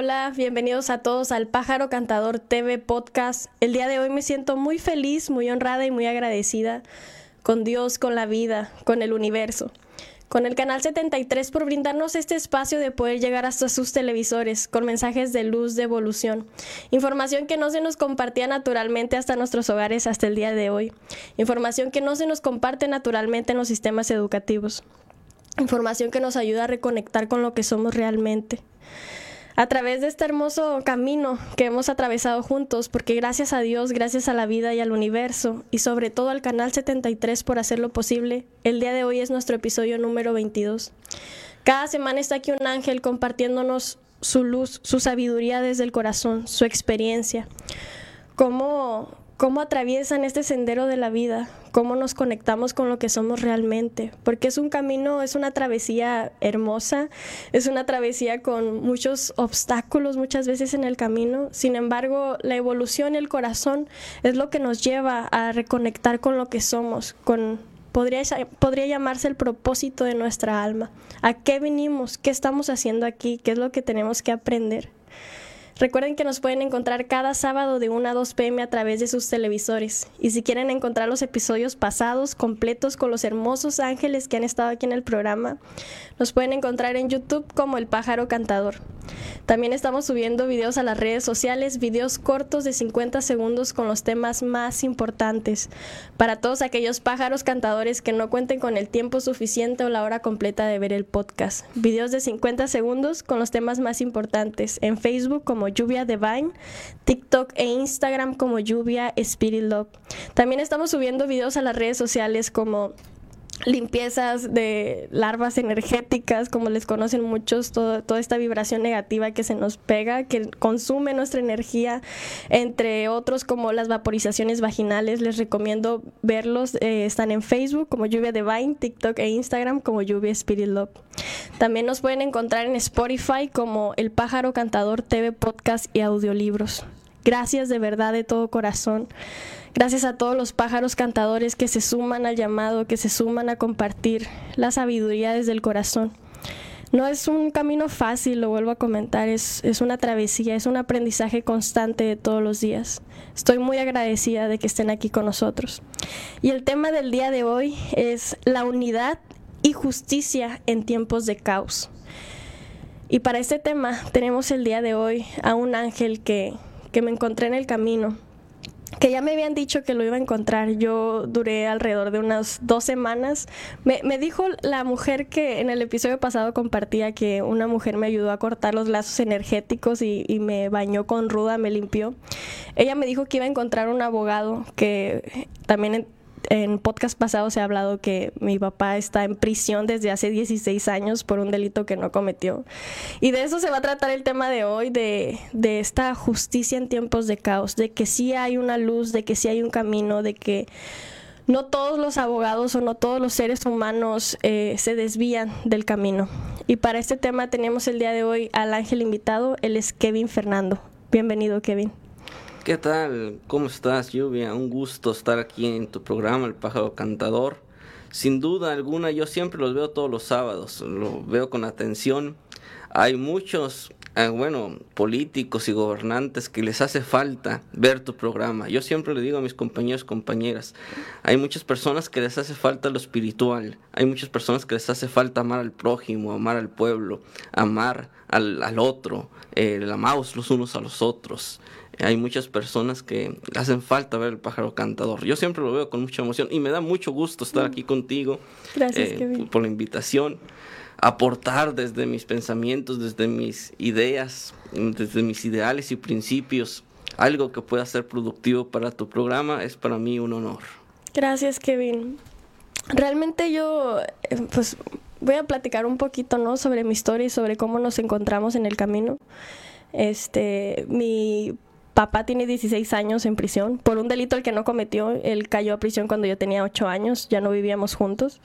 Hola, bienvenidos a todos al Pájaro Cantador TV Podcast. El día de hoy me siento muy feliz, muy honrada y muy agradecida con Dios, con la vida, con el universo con el Canal 73 por brindarnos este espacio de poder llegar hasta sus televisores con mensajes de luz, de evolución. Información que no se nos compartía naturalmente hasta nuestros hogares hasta el día de hoy. Información que no se nos comparte naturalmente en los sistemas educativos. Información que nos ayuda a reconectar con lo que somos realmente a través de este hermoso camino que hemos atravesado juntos, porque gracias a Dios, gracias a la vida y al universo, y sobre todo al Canal 73 por hacerlo posible, el día de hoy es nuestro episodio número 22. Cada semana está aquí un ángel compartiéndonos su luz, su sabiduría desde el corazón, su experiencia. Cómo cómo atraviesan este sendero de la vida, cómo nos conectamos con lo que somos realmente, porque es un camino, es una travesía hermosa, es una travesía con muchos obstáculos muchas veces en el camino, sin embargo, la evolución el corazón es lo que nos lleva a reconectar con lo que somos, con podría, podría llamarse el propósito de nuestra alma, a qué venimos, qué estamos haciendo aquí, qué es lo que tenemos que aprender. Recuerden que nos pueden encontrar cada sábado de 1 a 2 pm a través de sus televisores. Y si quieren encontrar los episodios pasados completos con los hermosos ángeles que han estado aquí en el programa, nos pueden encontrar en YouTube como El Pájaro Cantador. También estamos subiendo videos a las redes sociales, videos cortos de 50 segundos con los temas más importantes para todos aquellos pájaros cantadores que no cuenten con el tiempo suficiente o la hora completa de ver el podcast. Videos de 50 segundos con los temas más importantes en Facebook como Lluvia Divine, TikTok e Instagram como Lluvia Spirit Love. También estamos subiendo videos a las redes sociales como limpiezas de larvas energéticas, como les conocen muchos, toda esta vibración negativa que se nos pega, que consume nuestra energía, entre otros como las vaporizaciones vaginales. Les recomiendo verlos, eh, están en Facebook como Lluvia Divine, TikTok e Instagram como Lluvia Spirit Love. También nos pueden encontrar en Spotify como El Pájaro Cantador TV Podcast y Audiolibros. Gracias de verdad de todo corazón. Gracias a todos los pájaros cantadores que se suman al llamado, que se suman a compartir la sabiduría desde el corazón. No es un camino fácil, lo vuelvo a comentar, es, es una travesía, es un aprendizaje constante de todos los días. Estoy muy agradecida de que estén aquí con nosotros. Y el tema del día de hoy es la unidad justicia en tiempos de caos. Y para este tema tenemos el día de hoy a un ángel que, que me encontré en el camino que ya me habían dicho que lo iba a encontrar. Yo duré alrededor de unas dos semanas. Me, me, dijo la mujer que en el episodio pasado compartía que una mujer me ayudó a cortar los lazos energéticos y me bañó con ruda, me limpió. Ella me dijo que iba a encontrar un abogado que también en podcast pasado se ha hablado que mi papá está en prisión desde hace 16 años por un delito que no cometió. Y de eso se va a tratar el tema de hoy, de, de esta justicia en tiempos de caos, de que sí hay una luz, de que sí hay un camino, de que no todos los abogados o no todos los seres humanos eh, se desvían del camino. Y para este tema tenemos el día de hoy al ángel invitado, él es Kevin Fernando. Bienvenido, Kevin. ¿Qué tal? ¿Cómo estás, Lluvia? Un gusto estar aquí en tu programa, El Pájaro Cantador. Sin duda alguna, yo siempre los veo todos los sábados, lo veo con atención. Hay muchos, eh, bueno, políticos y gobernantes que les hace falta ver tu programa. Yo siempre le digo a mis compañeros, compañeras, hay muchas personas que les hace falta lo espiritual, hay muchas personas que les hace falta amar al prójimo, amar al pueblo, amar al, al otro, eh, amados los unos a los otros hay muchas personas que hacen falta ver el pájaro cantador. Yo siempre lo veo con mucha emoción y me da mucho gusto estar aquí contigo. Gracias, eh, por la invitación. Aportar desde mis pensamientos, desde mis ideas, desde mis ideales y principios, algo que pueda ser productivo para tu programa es para mí un honor. Gracias, Kevin. Realmente yo, eh, pues, voy a platicar un poquito, ¿no? Sobre mi historia y sobre cómo nos encontramos en el camino. Este, mi papá tiene 16 años en prisión por un delito el que no cometió. Él cayó a prisión cuando yo tenía 8 años, ya no vivíamos juntos.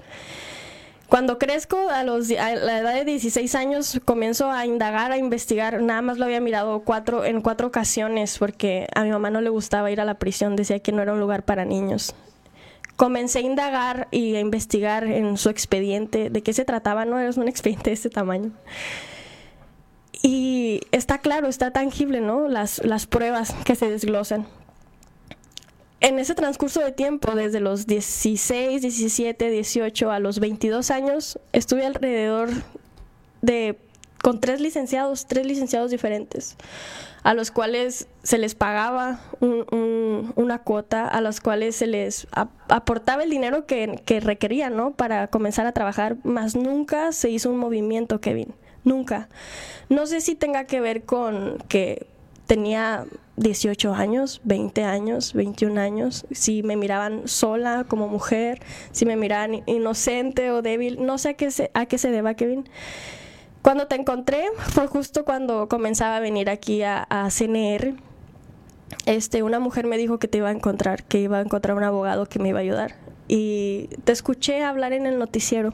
Cuando crezco, a, los, a la edad de 16 años, comienzo a indagar, a investigar. Nada más lo había mirado cuatro, en cuatro ocasiones porque a mi mamá no le gustaba ir a la prisión, decía que no era un lugar para niños. Comencé a indagar y a investigar en su expediente, de qué se trataba, no era un expediente de este tamaño Y está claro, está tangible, ¿no? Las, las pruebas que se desglosan. En ese transcurso de tiempo, desde los 16, 17, 18 a los 22 años, estuve alrededor de con tres licenciados, tres licenciados diferentes, a los cuales se les pagaba una cuota, a los cuales se les aportaba el dinero que, que requerían, ¿no? Para comenzar a trabajar, más nunca se hizo un movimiento, Kevin, nunca. No sé si tenga que ver con que tenía 18 años, 20 años, 21 años, si me miraban sola como mujer, si me miraban inocente o débil, no sé a qué se, a deba, Kevin. Cuando te encontré fue justo cuando comenzaba a venir aquí a, CNR. Este, una mujer me dijo que te iba a encontrar, que iba a encontrar un abogado que me iba a ayudar. Y te escuché hablar en el noticiero.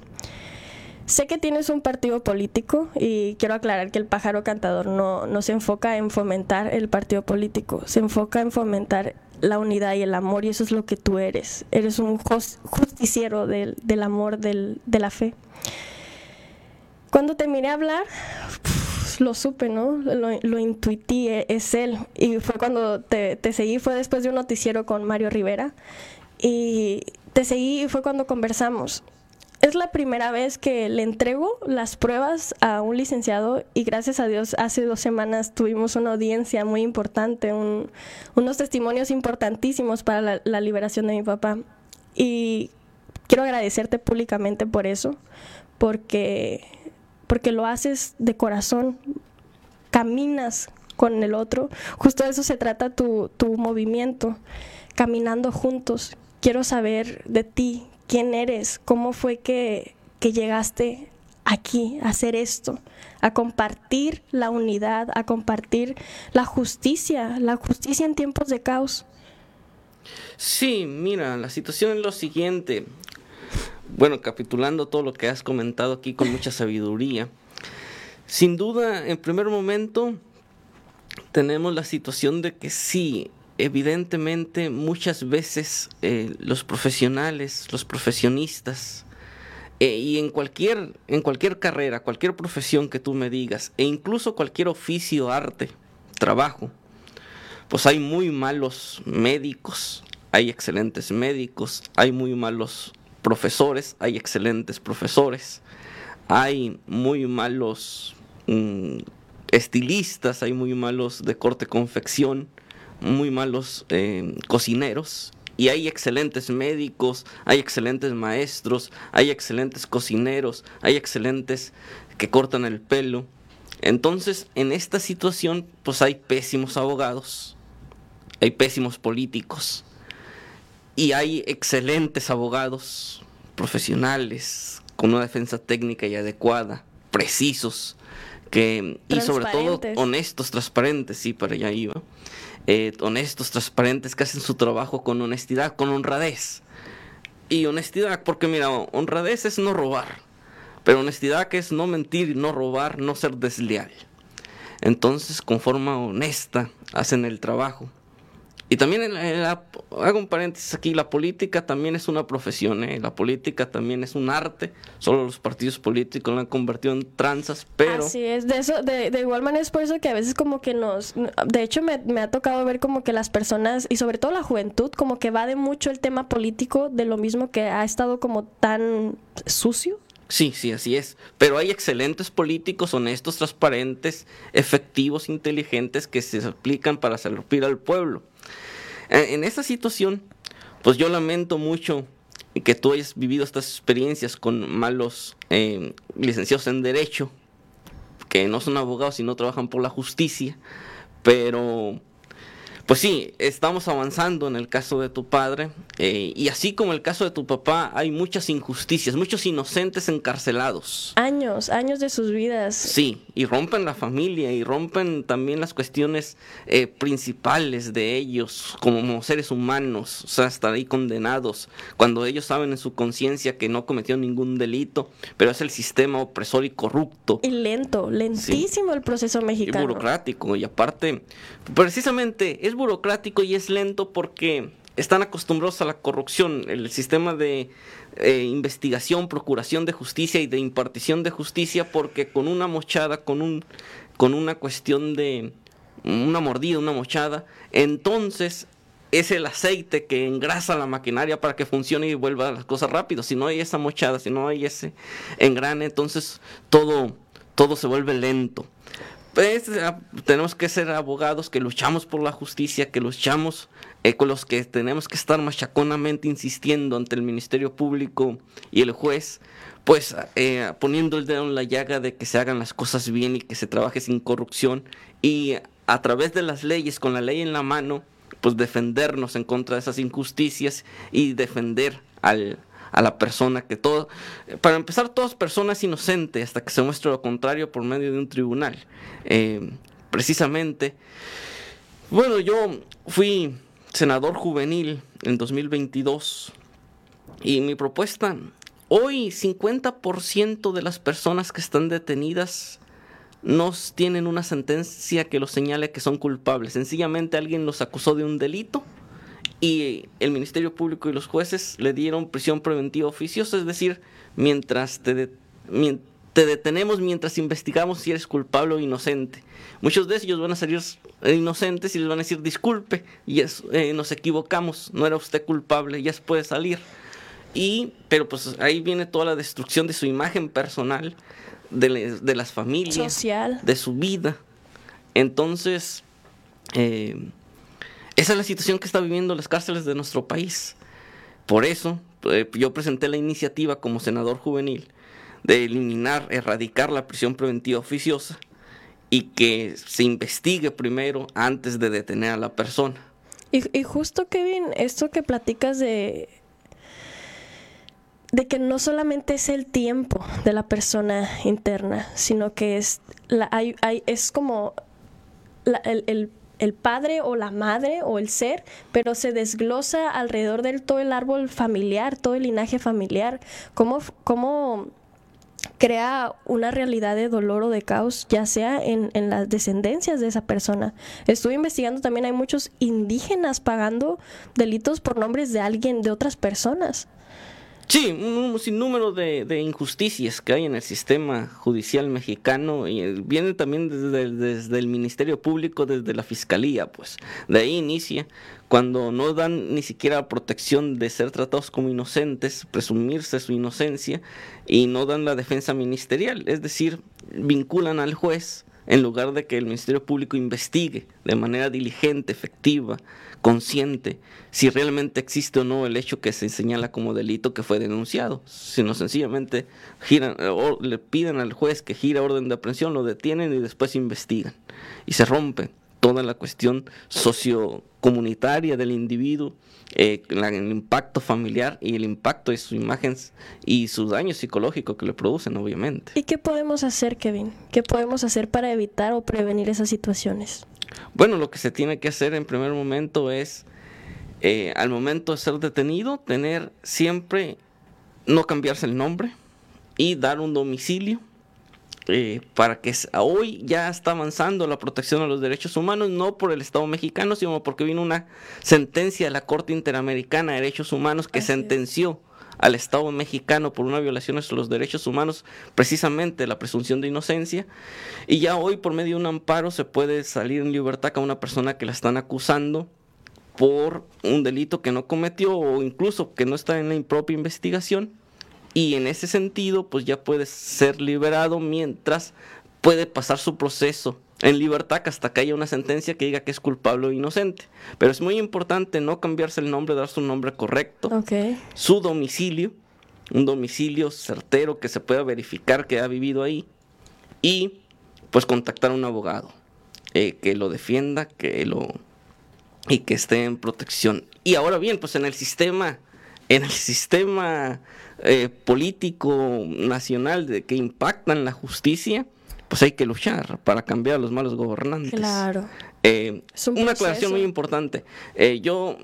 Sé que tienes un partido político y quiero aclarar que el pájaro cantador no, no se enfoca en fomentar el partido político, se enfoca en fomentar la unidad y el amor y eso es lo que tú eres. Eres un justiciero del, del amor, del, de la fe. Cuando te miré hablar, lo supe, ¿no? Lo, intuití, e, es él. Y fue cuando te, seguí, fue después de un noticiero con Mario Rivera. Y te seguí y fue cuando conversamos. Es la primera vez que le entrego las pruebas a un licenciado y gracias a Dios hace dos semanas tuvimos una audiencia muy importante, unos testimonios importantísimos para la, la liberación de mi papá. Y quiero agradecerte públicamente por eso, porque porque lo haces de corazón, caminas con el otro. Justo de eso se trata tu, movimiento, caminando juntos. Quiero saber de ti, quién eres, cómo fue que, que llegaste aquí a hacer esto, a compartir la unidad, a compartir la justicia, la justicia en tiempos de caos. Sí, mira, la situación es lo siguiente. Bueno, capitulando todo lo que has comentado aquí con mucha sabiduría, sin duda, en primer momento, tenemos la situación de que sí, evidentemente muchas veces eh, los profesionales, los profesionistas, eh, y en cualquier, en cualquier carrera, cualquier profesión que tú me digas, e incluso cualquier oficio, arte, trabajo, pues hay muy malos médicos, hay excelentes médicos, hay muy malos profesores, hay excelentes profesores, hay muy malos mm, estilistas, hay muy malos de corte confección, muy malos eh, cocineros, y hay excelentes médicos, hay excelentes maestros, hay excelentes cocineros, hay excelentes que cortan el pelo. Entonces, en esta situación, pues hay pésimos abogados, hay pésimos políticos, y hay excelentes abogados profesionales con una defensa técnica y adecuada, precisos, que, y sobre todo honestos, transparentes, sí, para allá iba. Eh, honestos, transparentes, que hacen su trabajo con honestidad, con honradez. Y honestidad, porque mira, honradez es no robar, pero honestidad que es no mentir, no robar, no ser desleal. Entonces, con forma honesta, hacen el trabajo. Y también hago un paréntesis aquí, la política también es una profesión, ¿eh? la política también es un arte, solo los partidos políticos la han convertido en tranzas, pero... Así es, de, eso, de, de igual manera es por eso que a veces como que nos... De hecho me, me, ha tocado ver como que las personas, y sobre todo la juventud, como que va de mucho el tema político, de lo mismo que ha estado como tan sucio. Sí, sí, así es. Pero hay excelentes políticos, honestos, transparentes, efectivos, inteligentes, que se aplican para servir al pueblo. Eh, en esa situación, pues yo lamento mucho que tú hayas vivido estas experiencias con malos eh, licenciados en Derecho, que no son abogados y no trabajan por la justicia, pero pues sí, estamos avanzando en el caso de tu padre eh, y así como el caso de tu papá, hay muchas injusticias, muchos inocentes encarcelados. Años, años de sus vidas. Sí, y rompen la familia y rompen también las cuestiones eh, principales de ellos como seres humanos, o sea, estar ahí condenados, cuando ellos saben en su conciencia que no cometieron ningún delito, pero es el sistema opresor y corrupto. Y lento, lentísimo el proceso mexicano. Y burocrático, y aparte, precisamente es burocrático y es lento porque están acostumbrados a la corrupción. El sistema de eh, investigación, procuración de justicia y de impartición de justicia, porque con una mochada, con, un, con una cuestión de una mordida, una mochada, entonces es el aceite que engrasa la maquinaria para que funcione y vuelva las cosas rápido. Si no hay esa mochada, si no hay ese engrane, entonces todo, todo se vuelve lento. Pues, ah, tenemos que ser abogados que luchamos por la justicia, que luchamos eh, con los que tenemos que estar machaconamente insistiendo ante el Ministerio Público y el juez, pues eh, poniendo el dedo en la llaga de que se hagan las cosas bien y que se trabaje sin corrupción y a través de las leyes, con la ley en la mano, pues defendernos en contra de esas injusticias y defender al, a la persona que todo, para empezar, todas personas inocentes hasta que se muestre lo contrario por medio de un tribunal. Eh, precisamente, bueno, yo fui senador juvenil en 2022 y mi propuesta, hoy 50% de las personas que están detenidas no tienen una sentencia que los señale que son culpables. Sencillamente alguien los acusó de un delito y el Ministerio Público y los jueces le dieron prisión preventiva oficiosa, es decir, mientras te, te detenemos, mientras investigamos si eres culpable o inocente. Muchos de ellos van a salir inocentes y les van a decir disculpe, y eh, nos equivocamos, no era usted culpable, ya se puede salir. Y, pero pues ahí viene toda la destrucción de su imagen personal, de, de las familias, Social. de su vida. Entonces, eh, esa es la situación que está viviendo las cárceles de nuestro país. Por eso eh, yo presenté la iniciativa como senador juvenil de eliminar, erradicar la prisión preventiva oficiosa y que se investigue primero antes de detener a la persona. Y, justo, Kevin, esto que platicas de de que no solamente es el tiempo de la persona interna, sino que es, la, hay, es como el, el, padre o la madre o el ser, pero se desglosa alrededor de todo el árbol familiar, todo el linaje familiar. ¿Cómo, cómo crea una realidad de dolor o de caos, ya sea en, en, las descendencias de esa persona. Estuve investigando también, hay muchos indígenas pagando delitos por nombres de alguien, de otras personas. Sí, un sinnúmero de, injusticias que hay en el sistema judicial mexicano y viene también desde, desde, el Ministerio Público, desde la Fiscalía, pues. De ahí inicia. Cuando no dan ni siquiera protección de ser tratados como inocentes, presumirse su inocencia y no dan la defensa ministerial, es decir, vinculan al juez en lugar de que el Ministerio Público investigue de manera diligente, efectiva, consciente, si realmente existe o no el hecho que se señala como delito que fue denunciado, sino sencillamente giran, o le piden al juez que gira orden de aprehensión, lo detienen y después investigan. Y se rompe toda la cuestión sociocomunitaria del individuo, eh, el impacto familiar y el impacto de sus imágenes y su daño psicológico que le producen, obviamente. ¿Y qué podemos hacer, Kevin? ¿Qué podemos hacer para evitar o prevenir esas situaciones? Bueno, lo que se tiene que hacer en primer momento es, eh, al momento de ser detenido, tener siempre, no cambiarse el nombre y dar un domicilio eh, para que hoy ya está avanzando la protección a los derechos humanos, no por el Estado mexicano, sino porque vino una sentencia de la Corte Interamericana de Derechos Humanos que Así sentenció es. al Estado mexicano por una violación a los derechos humanos, precisamente la presunción de inocencia, y ya hoy por medio de un amparo se puede salir en libertad a una persona que la están acusando por un delito que no cometió o incluso que no está en la propia investigación y en ese sentido pues ya puede ser liberado mientras puede pasar su proceso en libertad hasta que haya una sentencia que diga que es culpable o inocente. Pero es muy importante no cambiarse el nombre, dar su nombre correcto, okay. su domicilio, un domicilio certero que se pueda verificar que ha vivido ahí y pues contactar a un abogado eh, que lo defienda, que lo y que esté en protección. Y ahora bien, pues en el sistema, en el sistema eh, político nacional de, que impactan la justicia, pues hay que luchar para cambiar a los malos gobernantes. Claro. Eh, un una aclaración muy importante. Eh, yo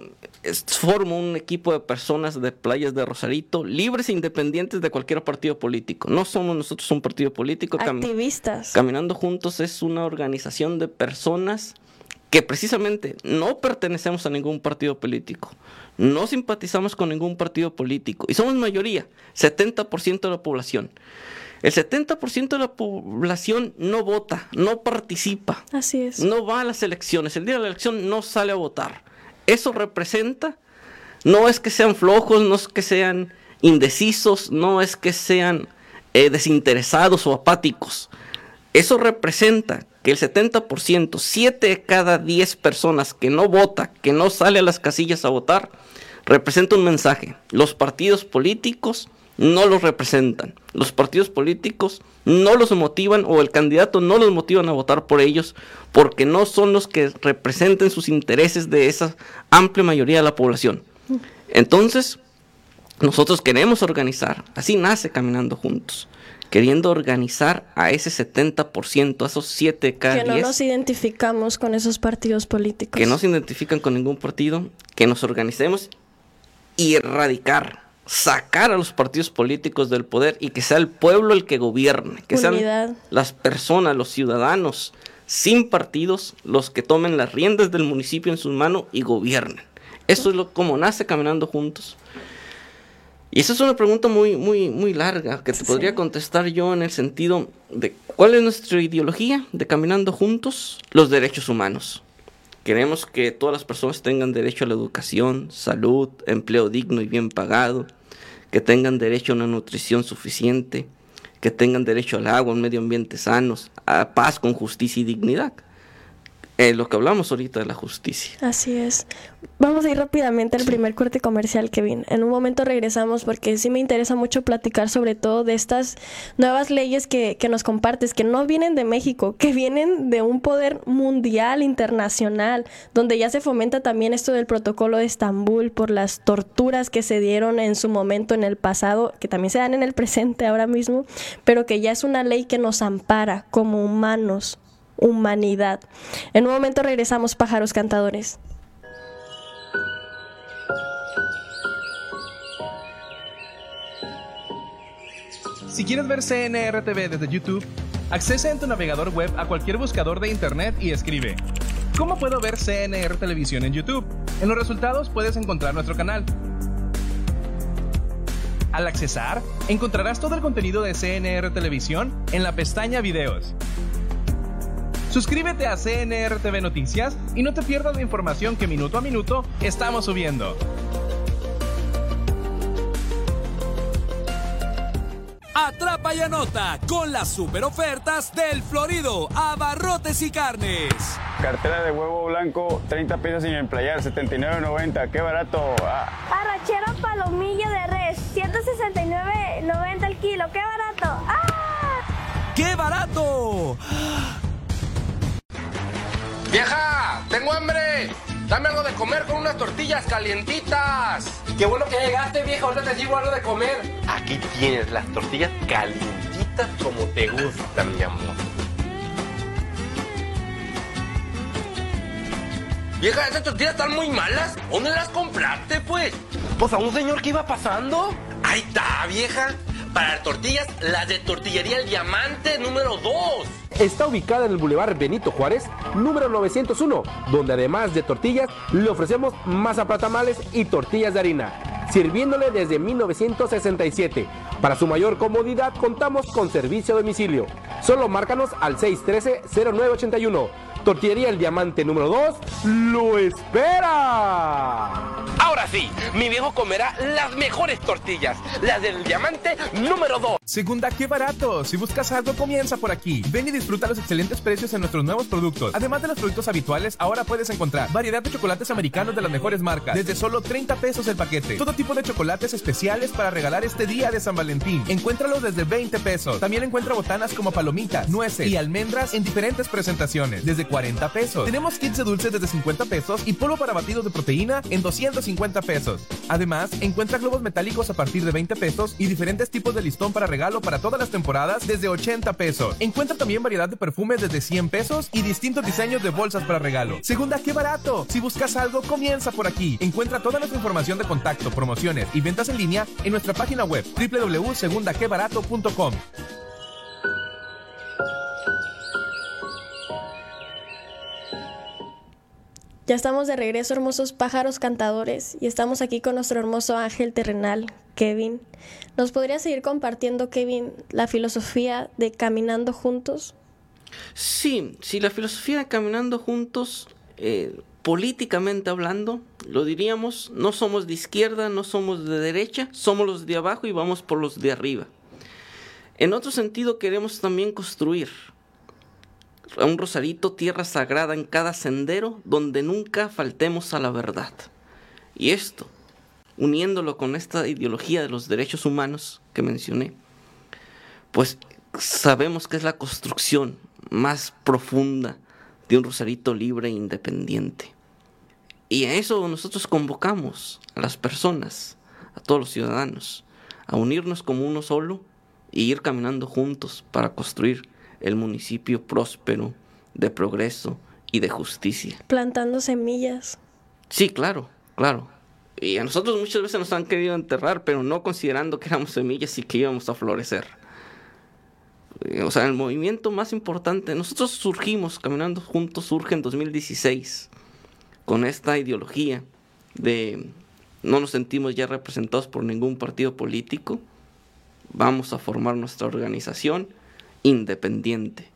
formo un equipo de personas de playas de Rosarito, libres e independientes de cualquier partido político. No somos nosotros un partido político. Activistas. Cam Caminando Juntos es una organización de personas que precisamente no pertenecemos a ningún partido político. No simpatizamos con ningún partido político y somos mayoría, 70% de la población. El 70% de la población no vota, no participa. Así es. No va a las elecciones. El día de la elección no sale a votar. Eso representa, no es que sean flojos, no es que sean indecisos, no es que sean eh, desinteresados o apáticos. Eso representa que el 70%, 7 de cada 10 personas que no vota, que no sale a las casillas a votar, representa un mensaje. Los partidos políticos no los representan. Los partidos políticos no los motivan o el candidato no los motivan a votar por ellos porque no son los que representen sus intereses de esa amplia mayoría de la población. Entonces, nosotros queremos organizar, así nace Caminando Juntos, queriendo organizar a ese 70%, a esos 7 cada Que no nos identificamos con esos partidos políticos. Que no se identifican con ningún partido, que nos organicemos y erradicar sacar a los partidos políticos del poder y que sea el pueblo el que gobierne, que sean las personas, los ciudadanos sin partidos los que tomen las riendas del municipio en sus manos y gobiernen. Eso es lo como nace caminando juntos. Y esa es una pregunta muy muy muy larga que te podría contestar yo en el sentido de cuál es nuestra ideología de caminando juntos los derechos humanos. Queremos que todas las personas tengan derecho a la educación, salud, empleo digno y bien pagado, que tengan derecho a una nutrición suficiente, que tengan derecho al agua, a un medio ambiente sanos, a paz con justicia y dignidad. Eh, lo que hablamos ahorita de la justicia. Así es. Vamos a ir rápidamente al primer corte comercial, Kevin. En un momento regresamos porque sí me interesa mucho platicar sobre todo de estas nuevas leyes que, que nos compartes, que no vienen de México, que vienen de un poder mundial, internacional, donde ya se fomenta también esto del protocolo de Estambul por las torturas que se dieron en su momento en el pasado, que también se dan en el presente ahora mismo, pero que ya es una ley que nos ampara como humanos, humanidad. En un momento regresamos, pájaros cantadores. Si quieres ver CNRTV desde YouTube, accesa en tu navegador web a cualquier buscador de internet y escribe ¿Cómo puedo ver CNR Televisión en YouTube? En los resultados puedes encontrar nuestro canal. Al accesar, encontrarás todo el contenido de CNR Televisión en la pestaña Videos. Suscríbete a CNR TV Noticias y no te pierdas la información que minuto a minuto estamos subiendo. Atrapa y anota con las super ofertas del Florido Abarrotes y Carnes. Cartera de huevo blanco, 30 piezas sin emplayar, 79.90, qué barato. Ah. Arrachera palomilla de res, 169.90 el kilo, qué barato. ¡Ah! ¡Qué barato! ¡Vieja! ¡Tengo hambre! Dame algo de comer con unas tortillas calientitas. Qué bueno que llegaste, vieja. Ahorita te digo algo de comer. Aquí tienes las tortillas calientitas como te gustan, mi amor. Vieja, esas tortillas están muy malas. ¿Dónde las compraste, pues? Pues a un señor que iba pasando. Ahí está, vieja. Para tortillas, las de Tortillería El Diamante número 2. Está ubicada en el Boulevard Benito Juárez, número 901, donde además de tortillas, le ofrecemos masa tamales y tortillas de harina, sirviéndole desde 1967. Para su mayor comodidad, contamos con servicio a domicilio. Solo márcanos al 613-0981. Tortillería El Diamante número 2 lo espera. Ahora sí, mi viejo comerá las mejores tortillas, las del Diamante número 2. Segunda, qué barato. Si buscas algo, comienza por aquí. Ven y disfruta los excelentes precios en nuestros nuevos productos. Además de los productos habituales, ahora puedes encontrar variedad de chocolates americanos de las mejores marcas, desde solo 30 pesos el paquete. Todo tipo de chocolates especiales para regalar este día de San Valentín. Encuéntralos desde 20 pesos. También encuentra botanas como palomitas, nueces y almendras en diferentes presentaciones, desde 40 pesos. Tenemos kits de dulces desde 50 pesos y polvo para batidos de proteína en 250 pesos. Además, encuentra globos metálicos a partir de 20 pesos y diferentes tipos de listón para regalo para todas las temporadas desde 80 pesos. Encuentra también variedad de perfumes desde 100 pesos y distintos diseños de bolsas para regalo. Segunda, qué barato. Si buscas algo, comienza por aquí. Encuentra toda nuestra información de contacto, promociones y ventas en línea en nuestra página web www.segundaquebarato.com. Ya estamos de regreso, hermosos pájaros cantadores, y estamos aquí con nuestro hermoso ángel terrenal, Kevin. ¿Nos podría seguir compartiendo, Kevin, la filosofía de caminando juntos? Sí, sí, la filosofía de caminando juntos, eh, políticamente hablando, lo diríamos, no somos de izquierda, no somos de derecha, somos los de abajo y vamos por los de arriba. En otro sentido, queremos también construir un rosarito, tierra sagrada en cada sendero, donde nunca faltemos a la verdad. Y esto, uniéndolo con esta ideología de los derechos humanos que mencioné, pues sabemos que es la construcción más profunda de un rosarito libre e independiente. Y a eso nosotros convocamos a las personas, a todos los ciudadanos, a unirnos como uno solo y ir caminando juntos para construir el municipio próspero, de progreso y de justicia. Plantando semillas. Sí, claro, claro. Y a nosotros muchas veces nos han querido enterrar, pero no considerando que éramos semillas y que íbamos a florecer. O sea, el movimiento más importante, nosotros surgimos, caminando juntos, surge en 2016, con esta ideología de no nos sentimos ya representados por ningún partido político, vamos a formar nuestra organización independiente.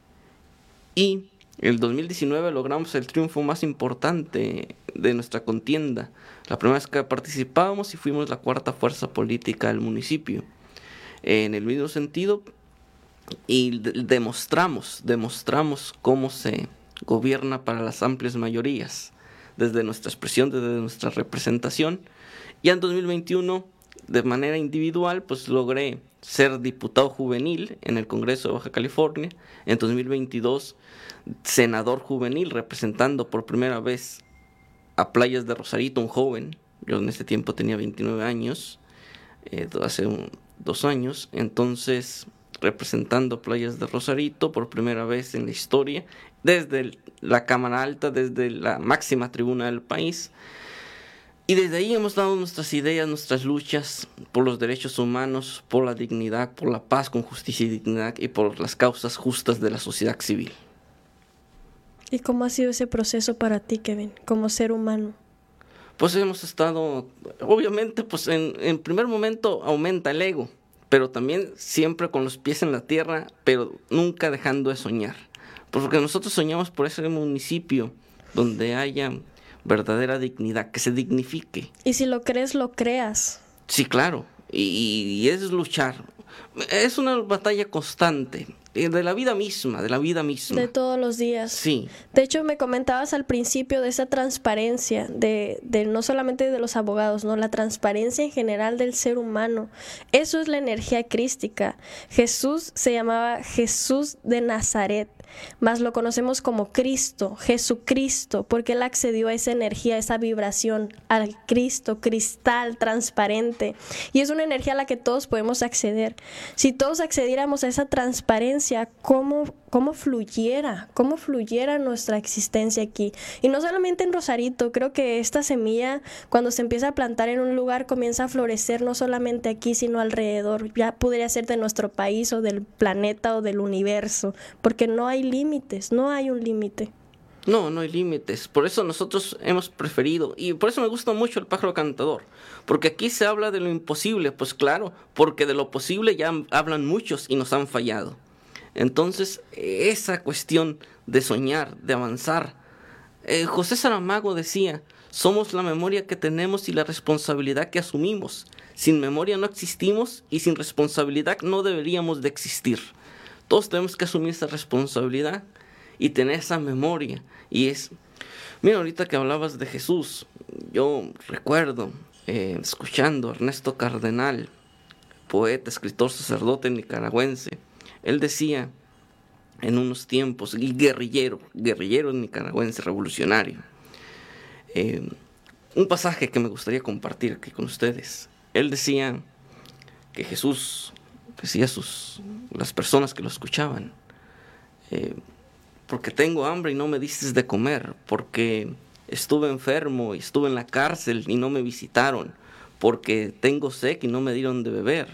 Y el 2019 logramos el triunfo más importante de nuestra contienda. La primera vez que participábamos y fuimos la cuarta fuerza política del municipio. En el mismo sentido, y demostramos, demostramos cómo se gobierna para las amplias mayorías, desde nuestra expresión, desde nuestra representación. Y en 2021, de manera individual, pues logré ser diputado juvenil en el Congreso de Baja California. En 2022, senador juvenil, representando por primera vez a Playas de Rosarito, un joven. Yo en ese tiempo tenía 29 años, eh, hace dos años. Entonces, representando Playas de Rosarito por primera vez en la historia, desde la Cámara Alta, desde la máxima tribuna del país. Y desde ahí hemos dado nuestras ideas, nuestras luchas por los derechos humanos, por la dignidad, por la paz con justicia y dignidad y por las causas justas de la sociedad civil. ¿Y cómo ha sido ese proceso para ti, Kevin, como ser humano? Pues hemos estado, obviamente, pues en, en primer momento aumenta el ego, pero también siempre con los pies en la tierra, pero nunca dejando de soñar. Porque nosotros soñamos por ese municipio donde haya verdadera dignidad, que se dignifique. Y si lo crees, lo creas. Sí, claro. Y, y es luchar. Es una batalla constante. Eh, de la vida misma, de la vida misma. De todos los días. Sí. De hecho, me comentabas al principio de esa transparencia, de, de, no solamente de los abogados, ¿no? La transparencia en general del ser humano. Eso es la energía crística. Jesús se llamaba Jesús de Nazaret más lo conocemos como Cristo, Jesucristo, porque Él accedió a esa energía, a esa vibración, al Cristo, cristal, transparente. Y es una energía a la que todos podemos acceder. Si todos accediéramos a esa transparencia, ¿cómo, cómo fluyera? ¿Cómo fluyera nuestra existencia aquí? Y no solamente en Rosarito, creo que esta semilla, cuando se empieza a plantar en un lugar, comienza a florecer no solamente aquí, sino alrededor. Ya podría ser de nuestro país o del planeta o del universo, porque no hay límites, no hay un límite. No, no hay límites. Por eso nosotros hemos preferido, y por eso me gusta mucho el pájaro cantador, porque aquí se habla de lo imposible, pues claro, porque de lo posible ya hablan muchos y nos han fallado. Entonces, esa cuestión de soñar, de avanzar. Eh, José Saramago decía, somos la memoria que tenemos y la responsabilidad que asumimos. Sin memoria no existimos y sin responsabilidad no deberíamos de existir. Todos tenemos que asumir esa responsabilidad y tener esa memoria. Y es, mira, ahorita que hablabas de Jesús, yo recuerdo eh, escuchando a Ernesto Cardenal, poeta, escritor, sacerdote nicaragüense, él decía en unos tiempos, guerrillero, guerrillero nicaragüense, revolucionario, eh, un pasaje que me gustaría compartir aquí con ustedes. Él decía que Jesús decía sus, las personas que lo escuchaban, eh, porque tengo hambre y no me diste de comer, porque estuve enfermo y estuve en la cárcel y no me visitaron, porque tengo sed y no me dieron de beber.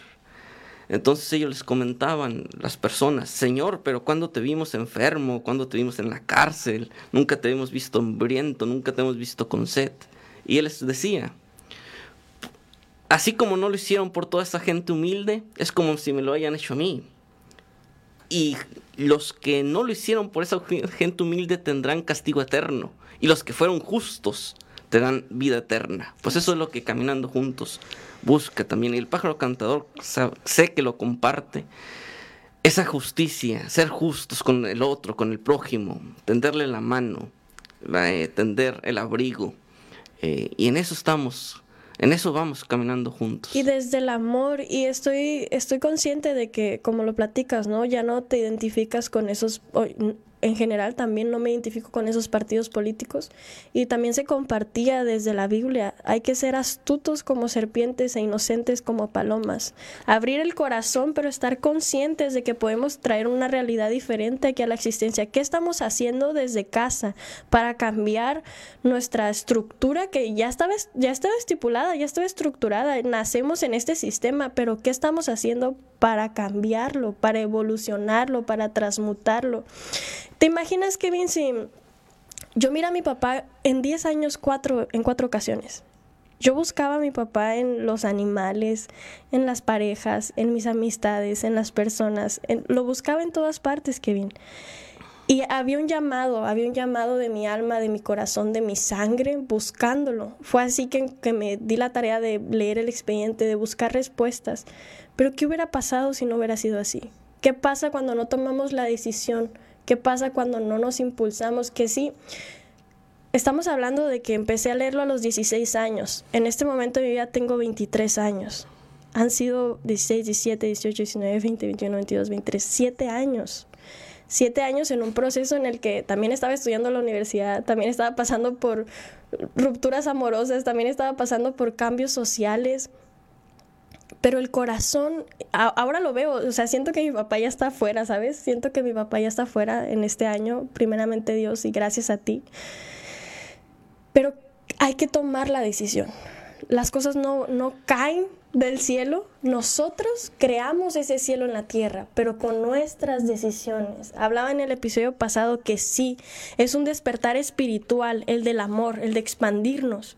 Entonces ellos les comentaban, las personas, Señor, pero ¿cuándo te vimos enfermo? ¿Cuándo te vimos en la cárcel? Nunca te hemos visto hambriento, nunca te hemos visto con sed. Y él les decía, así como no lo hicieron por toda esa gente humilde, es como si me lo hayan hecho a mí. Y los que no lo hicieron por esa gente humilde tendrán castigo eterno. Y los que fueron justos tendrán vida eterna. Pues eso es lo que caminando juntos busca también. Y el pájaro cantador sé que lo comparte. Esa justicia, ser justos con el otro, con el prójimo, tenderle la mano, eh, tender el abrigo. Eh, y en eso estamos, en eso vamos caminando juntos. Y desde el amor, y estoy, estoy consciente de que, como lo platicas, ¿no? Ya no te identificas con esos, en general también no me identifico con esos partidos políticos y también se compartía desde la Biblia, hay que ser astutos como serpientes e inocentes como palomas, abrir el corazón pero estar conscientes de que podemos traer una realidad diferente aquí a la existencia. ¿Qué estamos haciendo desde casa para cambiar nuestra estructura que ya estaba, ya estaba estipulada, ya estaba estructurada, nacemos en este sistema, pero ¿qué estamos haciendo para cambiarlo, para evolucionarlo, para transmutarlo? ¿Te imaginas, Kevin, si yo mira a mi papá en 10 años cuatro, en cuatro ocasiones? Yo buscaba a mi papá en los animales, en las parejas, en mis amistades, en las personas. lo buscaba en todas partes, Kevin. Y había un llamado, había un llamado de mi alma, de mi corazón, de mi sangre, buscándolo. Fue así que, que me di la tarea de leer el expediente, de buscar respuestas. Pero ¿qué hubiera pasado si no hubiera sido así? ¿Qué pasa cuando no tomamos la decisión ¿Qué pasa cuando no nos impulsamos? Que sí, estamos hablando de que empecé a leerlo a los 16 años. En este momento yo ya tengo 23 años. Han sido 16, 17, 18, 19, 20, 21, 22, 23, 7 años. Siete años en un proceso en el que también estaba estudiando en la universidad, también estaba pasando por rupturas amorosas, también estaba pasando por cambios sociales, pero el corazón, ahora lo veo, o sea, siento que mi papá ya está afuera, ¿sabes? Siento que mi papá ya está afuera en este año, primeramente Dios y gracias a ti. Pero hay que tomar la decisión. Las cosas no, no caen del cielo, nosotros creamos ese cielo en la tierra, pero con nuestras decisiones. Hablaba en el episodio pasado que sí, es un despertar espiritual, el del amor, el de expandirnos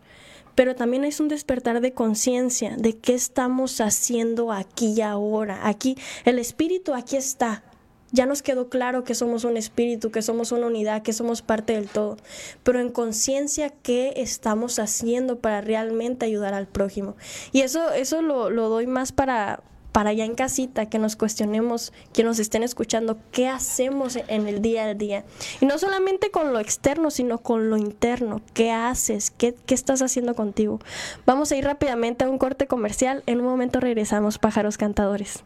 pero también es un despertar de conciencia de qué estamos haciendo aquí y ahora. Aquí, el espíritu aquí está. Ya nos quedó claro que somos un espíritu, que somos una unidad, que somos parte del todo. Pero en conciencia, ¿qué estamos haciendo para realmente ayudar al prójimo? Y eso, eso lo, lo doy más para, para allá en casita, que nos cuestionemos, que nos estén escuchando, qué hacemos en el día a día. Y no solamente con lo externo, sino con lo interno. ¿Qué haces? ¿Qué, qué estás haciendo contigo? Vamos a ir rápidamente a un corte comercial. En un momento regresamos, pájaros cantadores.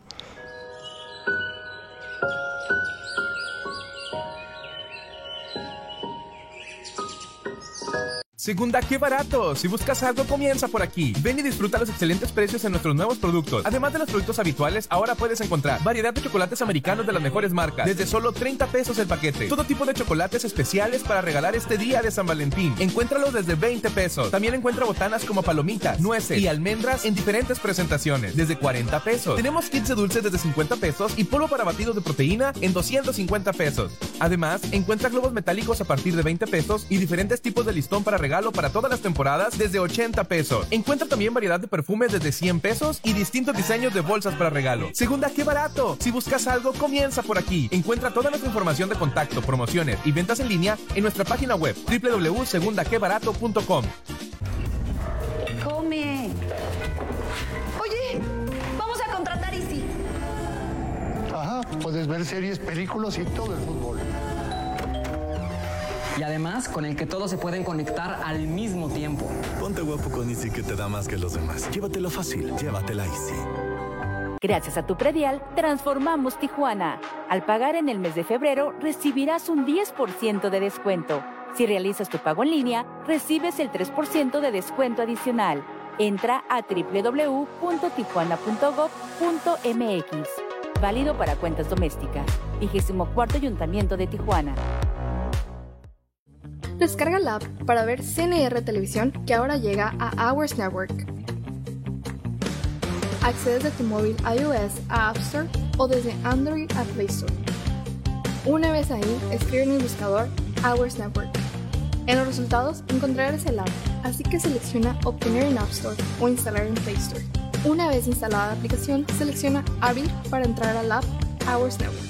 Segunda, qué barato. Si buscas algo, comienza por aquí. Ven y disfruta los excelentes precios en nuestros nuevos productos. Además de los productos habituales, ahora puedes encontrar variedad de chocolates americanos de las mejores marcas, desde solo 30 pesos el paquete. Todo tipo de chocolates especiales para regalar este día de San Valentín. Encuéntralos desde 20 pesos. También encuentra botanas como palomitas, nueces y almendras en diferentes presentaciones, desde 40 pesos. Tenemos kits de dulces desde 50 pesos y polvo para batidos de proteína en 250 pesos. Además, encuentra globos metálicos a partir de 20 pesos y diferentes tipos de listón para regalar regalo para todas las temporadas desde 80 pesos. Encuentra también variedad de perfumes desde 100 pesos y distintos diseños de bolsas para regalo. Segunda, qué barato. Si buscas algo, comienza por aquí. Encuentra toda nuestra información de contacto, promociones y ventas en línea en nuestra página web www.segundaquebarato.com. Come. Oye, vamos a contratar Easy. Ajá, puedes ver series, películas y todo el fútbol y además con el que todos se pueden conectar al mismo tiempo. Ponte guapo con Easy que te da más que los demás. Llévatelo fácil, llévatela Easy. Gracias a tu predial, transformamos Tijuana. Al pagar en el mes de febrero, recibirás un 10% de descuento. Si realizas tu pago en línea, recibes el 3% de descuento adicional. Entra a www.tijuana.gov.mx. Válido para cuentas domésticas. 24 Ayuntamiento de Tijuana. Descarga la app para ver CNR Televisión que ahora llega a Hours Network. Accedes de tu móvil iOS a App Store o desde Android a Play Store. Una vez ahí, escribe en el buscador Hours Network. En los resultados encontrarás el app, así que selecciona Obtener en App Store o Instalar en Play Store. Una vez instalada la aplicación, selecciona Abrir para entrar al app Hours Network.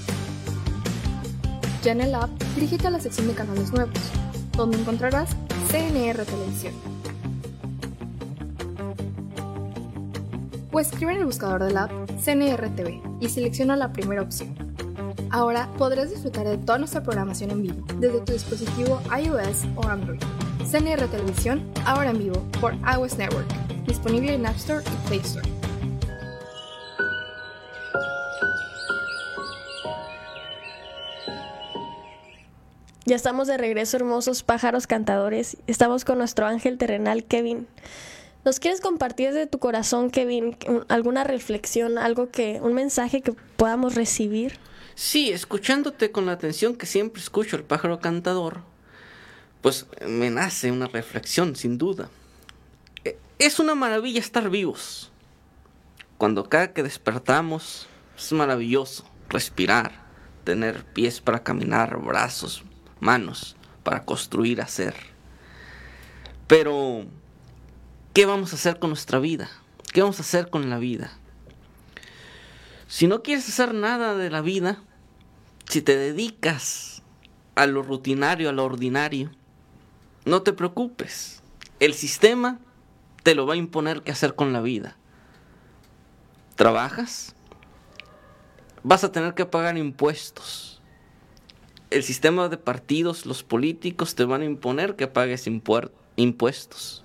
Ya en el app, dirígete a la sección de canales nuevos, donde encontrarás CNR Televisión. O escribe en el buscador del app CNR TV y selecciona la primera opción. Ahora podrás disfrutar de toda nuestra programación en vivo desde tu dispositivo iOS o Android. CNR Televisión, ahora en vivo por iOS Network, disponible en App Store y Play Store. Ya estamos de regreso, hermosos pájaros cantadores. Estamos con nuestro ángel terrenal, Kevin. ¿Nos quieres compartir desde tu corazón, Kevin, alguna reflexión, algo que, un mensaje que podamos recibir? Sí, escuchándote con la atención que siempre escucho el pájaro cantador, pues me nace una reflexión, sin duda. E, es una maravilla estar vivos. Cuando cada que despertamos, es maravilloso respirar, tener pies para caminar, brazos, manos para construir, hacer. Pero, ¿qué vamos a hacer con nuestra vida? ¿Qué vamos a hacer con la vida? Si no quieres hacer nada de la vida, si te dedicas a lo rutinario, a lo ordinario, no te preocupes. El sistema te lo va a imponer qué hacer con la vida. ¿Trabajas? Vas a tener que pagar impuestos el sistema de partidos, los políticos te van a imponer que pagues impuestos.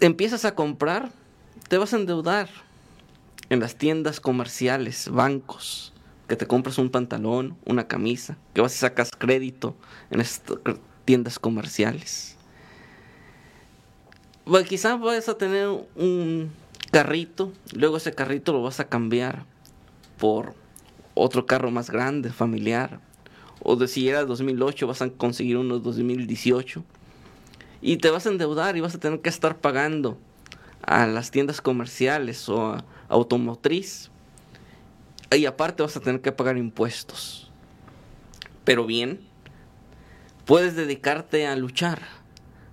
Empiezas a comprar, te vas a endeudar en las tiendas comerciales, bancos, que te compras un pantalón, una camisa, que vas y sacas crédito en estas tiendas comerciales. Bueno, quizás vas a tener un carrito, luego ese carrito lo vas a cambiar por otro carro más grande, familiar. O de si era 2008 vas a conseguir uno 2018. Y te vas a endeudar y vas a tener que estar pagando a las tiendas comerciales o a automotriz. Y aparte vas a tener que pagar impuestos. Pero bien, puedes dedicarte a luchar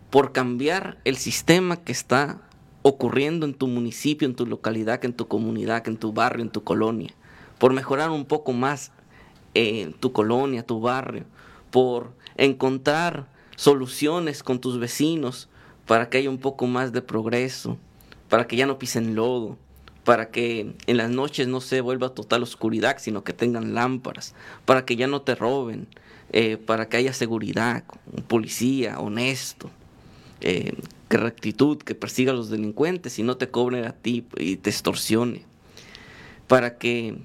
por cambiar el sistema que está ocurriendo en tu municipio, en tu localidad, en tu comunidad, en tu barrio, en tu colonia por mejorar un poco más eh, tu colonia, tu barrio, por encontrar soluciones con tus vecinos para que haya un poco más de progreso, para que ya no pisen lodo, para que en las noches no se vuelva total oscuridad, sino que tengan lámparas, para que ya no te roben, eh, para que haya seguridad, un policía honesto, eh, que rectitud, que persiga a los delincuentes y no te cobre a ti y te extorsione, para que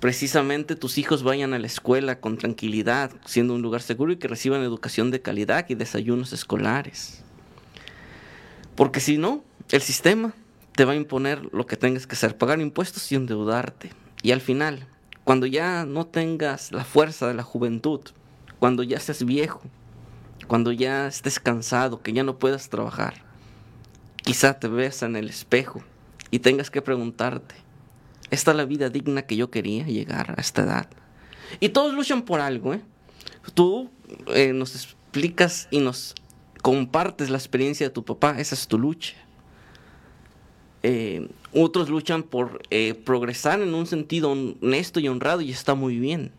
precisamente tus hijos vayan a la escuela con tranquilidad, siendo un lugar seguro y que reciban educación de calidad y desayunos escolares. Porque si no, el sistema te va a imponer lo que tengas que hacer, pagar impuestos y endeudarte. Y al final, cuando ya no tengas la fuerza de la juventud, cuando ya seas viejo, cuando ya estés cansado, que ya no puedas trabajar, quizá te veas en el espejo y tengas que preguntarte, esta es la vida digna que yo quería llegar a esta edad. Y todos luchan por algo, ¿eh? Tú eh, nos explicas y nos compartes la experiencia de tu papá, esa es tu lucha. Eh, otros luchan por eh, progresar en un sentido honesto y honrado y está muy bien.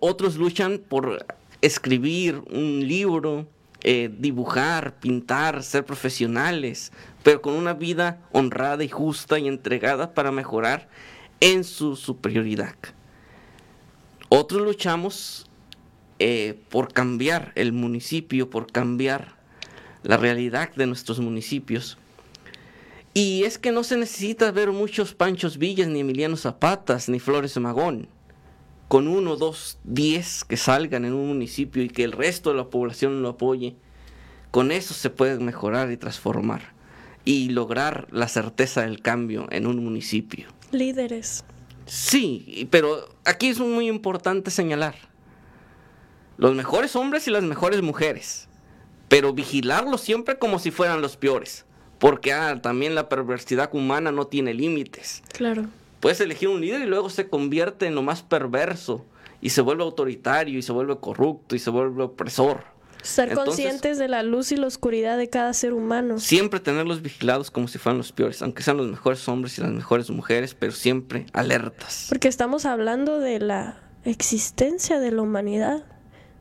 otros luchan por escribir un libro, dibujar, pintar, ser profesionales, pero con una vida honrada y justa y entregada para mejorar en su superioridad. Otros luchamos eh, por cambiar el municipio, por cambiar la realidad de nuestros municipios. Y es que no se necesita ver muchos Panchos Villas, ni Emiliano Zapatas, ni Flores Magón. Con uno, dos, diez que salgan en un municipio y que el resto de la población lo apoye, con eso se puede mejorar y transformar y lograr la certeza del cambio en un municipio. Líderes. Sí, pero aquí es muy importante señalar los mejores hombres y las mejores mujeres, pero vigilarlos siempre como si fueran los peores, Porque ah, también la perversidad humana no tiene límites. Claro. Puedes elegir un líder y luego se convierte en lo más perverso y se vuelve autoritario y se vuelve corrupto y se vuelve opresor. Ser conscientes de la luz y la oscuridad de cada ser humano. Siempre tenerlos vigilados como si fueran los peores, aunque sean los mejores hombres y las mejores mujeres, pero siempre alertas. Porque estamos hablando de la existencia de la humanidad,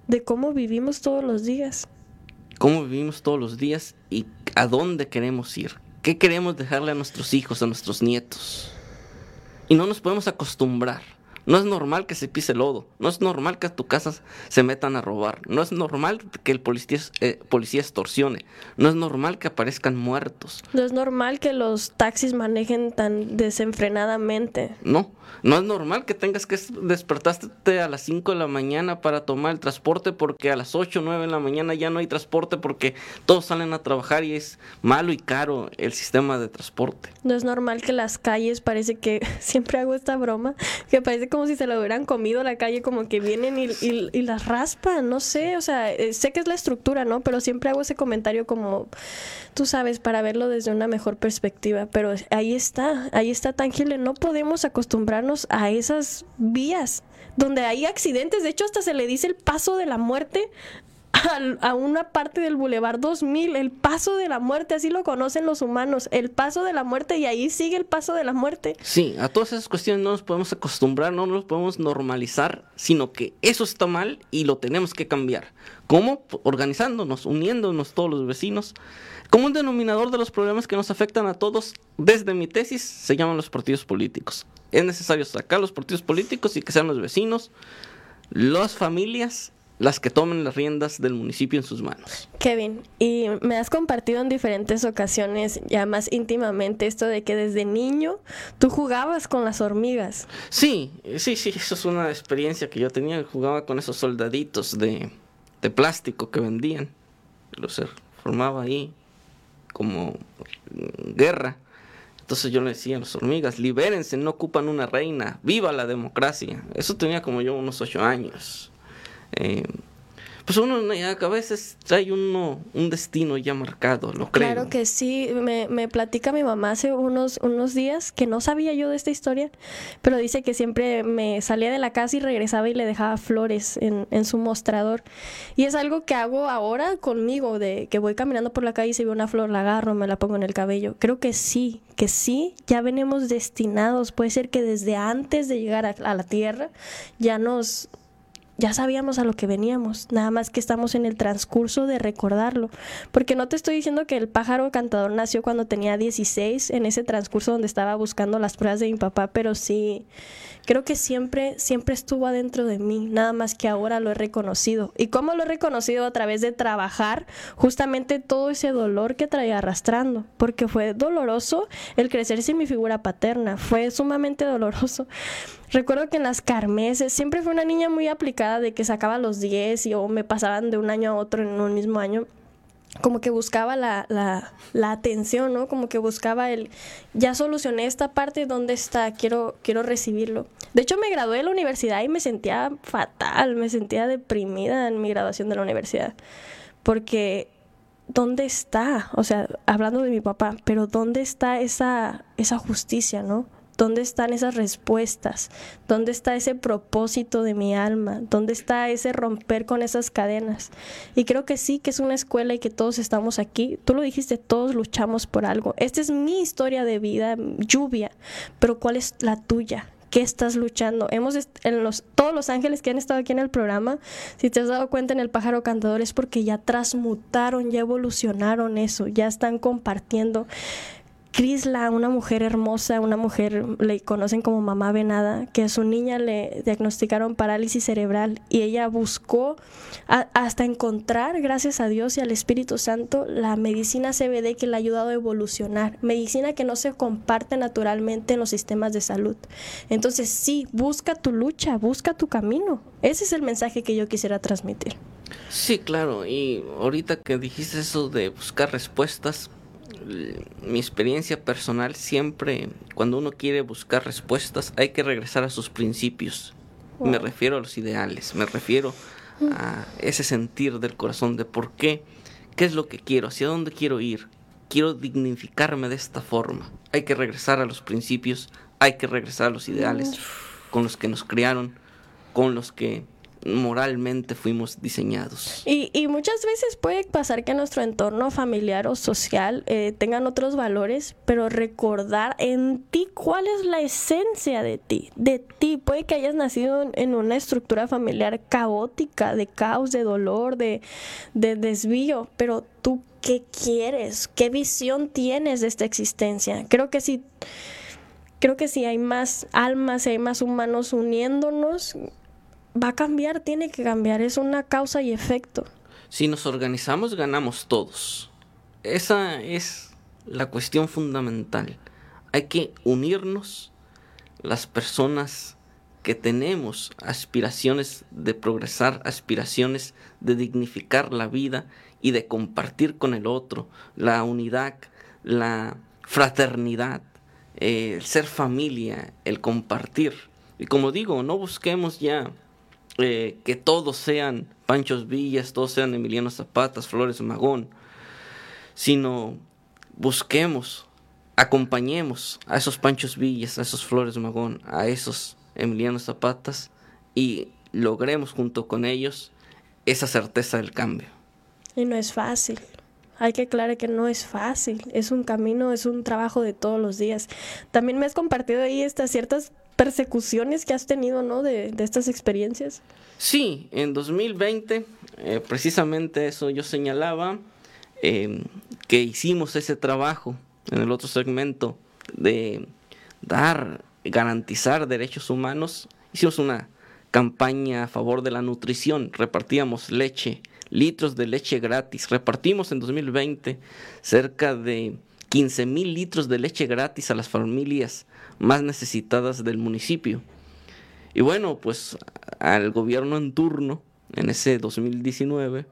de cómo vivimos todos los días. Cómo vivimos todos los días y a dónde queremos ir. ¿Qué queremos dejarle a nuestros hijos, a nuestros nietos? Y no nos podemos acostumbrar no es normal que se pise lodo. No es normal que a tu casa se metan a robar. No es normal que el policía, eh, policía extorsione. No es normal que aparezcan muertos. No es normal que los taxis manejen tan desenfrenadamente. No. No es normal que tengas que despertarte a las 5 de la mañana para tomar el transporte porque a las 8 o 9 de la mañana ya no hay transporte porque todos salen a trabajar y es malo y caro el sistema de transporte. No es normal que las calles parece que, siempre hago esta broma, que parece como si se lo hubieran comido la calle, como que vienen y, y las raspan, no sé, o sea, eh, sé que es la estructura, ¿no? Pero siempre hago ese comentario como, tú sabes, para verlo desde una mejor perspectiva, pero ahí está, ahí está tangible, no podemos acostumbrarnos a esas vías donde hay accidentes. De hecho, hasta se le dice el paso de la muerte a, una parte del Boulevard 2000, el paso de la muerte, así lo conocen los humanos, el paso de la muerte y ahí sigue el paso de la muerte. Sí, a todas esas cuestiones no nos podemos acostumbrar, no nos podemos normalizar, sino que eso está mal y lo tenemos que cambiar. ¿Cómo? Organizándonos, uniéndonos todos los vecinos. Como un denominador de los problemas que nos afectan a todos, desde mi tesis, se llaman los partidos políticos. Es necesario sacar los partidos políticos y que sean los vecinos, las familias las que tomen las riendas del municipio en sus manos. Kevin, y me has compartido en diferentes ocasiones, ya más íntimamente, esto de que desde niño tú jugabas con las hormigas. Sí, sí, sí, eso es una experiencia que yo tenía, jugaba con esos soldaditos de, de plástico que vendían, los formaba ahí como guerra. Entonces yo le decía a las hormigas, libérense, no ocupan una reina, viva la democracia. Eso tenía como yo unos ocho años. Eh, pues uno a veces trae uno un destino ya marcado, lo creo. Claro que sí, me, me, platica mi mamá hace unos, unos días que no sabía yo de esta historia, pero dice que siempre me salía de la casa y regresaba y le dejaba flores en, en su mostrador. Y es algo que hago ahora conmigo, de que voy caminando por la calle y si veo una flor, la agarro, me la pongo en el cabello. Creo que sí, que sí, ya venimos destinados. Puede ser que desde antes de llegar a la tierra ya nos ya sabíamos a lo que veníamos, nada más que estamos en el transcurso de recordarlo, porque no te estoy diciendo que el pájaro cantador nació cuando tenía 16, en ese transcurso donde estaba buscando las pruebas de mi papá, pero sí, creo que siempre, siempre estuvo adentro de mí, nada más que ahora lo he reconocido. ¿Y cómo lo he reconocido? A través de trabajar justamente todo ese dolor que traía arrastrando, porque fue doloroso el crecer sin mi figura paterna, fue sumamente doloroso. Recuerdo que en las carmeses siempre fue una niña muy aplicada de que sacaba los 10 y o me pasaban de un año a otro en un mismo año como que buscaba la, la, la, atención, ¿no? Como que buscaba el, ya solucioné esta parte, ¿dónde está? Quiero, quiero recibirlo. De hecho, me gradué de la universidad y me sentía fatal, me sentía deprimida en mi graduación de la universidad, porque ¿dónde está? O sea, hablando de mi papá, pero ¿dónde está esa, esa justicia, ¿no? ¿Dónde están esas respuestas? ¿Dónde está ese propósito de mi alma? ¿Dónde está ese romper con esas cadenas? Y creo que sí, que es una escuela y que todos estamos aquí. Tú lo dijiste, todos luchamos por algo. Esta es mi historia de vida, lluvia, pero ¿cuál es la tuya? ¿Qué estás luchando? Hemos en los todos los ángeles que han estado aquí en el programa, si te has dado cuenta en el pájaro cantador es porque ya transmutaron, ya evolucionaron eso, ya están compartiendo Crisla, una mujer hermosa, una mujer, le conocen como mamá venada, que a su niña le diagnosticaron parálisis cerebral y ella buscó hasta encontrar, gracias a Dios y al Espíritu Santo, la medicina CBD que le ha ayudado a evolucionar, medicina que no se comparte naturalmente en los sistemas de salud. Entonces sí, busca tu lucha, busca tu camino. Ese es el mensaje que yo quisiera transmitir. Sí, claro, y ahorita que dijiste eso de buscar respuestas, mi experiencia personal siempre, cuando uno quiere buscar respuestas, hay que regresar a sus principios. Me refiero a los ideales, me refiero a ese sentir del corazón de por qué, qué es lo que quiero, hacia dónde quiero ir, quiero dignificarme de esta forma. Hay que regresar a los principios, hay que regresar a los ideales con los que nos criaron, con los que moralmente fuimos diseñados. Y, y, muchas veces puede pasar que nuestro entorno familiar o social eh, tengan otros valores, pero recordar en ti cuál es la esencia de ti, de ti. Puede que hayas nacido en, una estructura familiar caótica, de caos, de dolor, de, de desvío, pero tú qué quieres, qué visión tienes de esta existencia. Creo que si creo que si hay más almas, hay más humanos uniéndonos, va a cambiar, tiene que cambiar, es una causa y efecto. Si nos organizamos, ganamos todos. Esa es la cuestión fundamental. Hay que unirnos las personas que tenemos aspiraciones de progresar, aspiraciones de dignificar la vida y de compartir con el otro, la unidad, la fraternidad, eh, el ser familia, el compartir. Y como digo, no busquemos ya eh, que todos sean Panchos Villas, todos sean Emiliano Zapatas, Flores Magón, sino busquemos, acompañemos a esos Panchos Villas, a esos Flores Magón, a esos Emiliano Zapatas y logremos junto con ellos esa certeza del cambio. Y no es fácil. Hay que aclarar que no es fácil, es un camino, es un trabajo de todos los días. También me has compartido ahí estas ciertas persecuciones que has tenido, ¿no? De, estas experiencias. Sí, en 2020, eh, precisamente eso yo señalaba, em, que hicimos ese trabajo en el otro segmento de dar, garantizar derechos humanos. Hicimos una campaña a favor de la nutrición, repartíamos leche, litros de leche gratis, repartimos en 2020 cerca de 15 mil litros de leche gratis a las familias más necesitadas del municipio. Y bueno, pues al gobierno en turno, en ese 2019,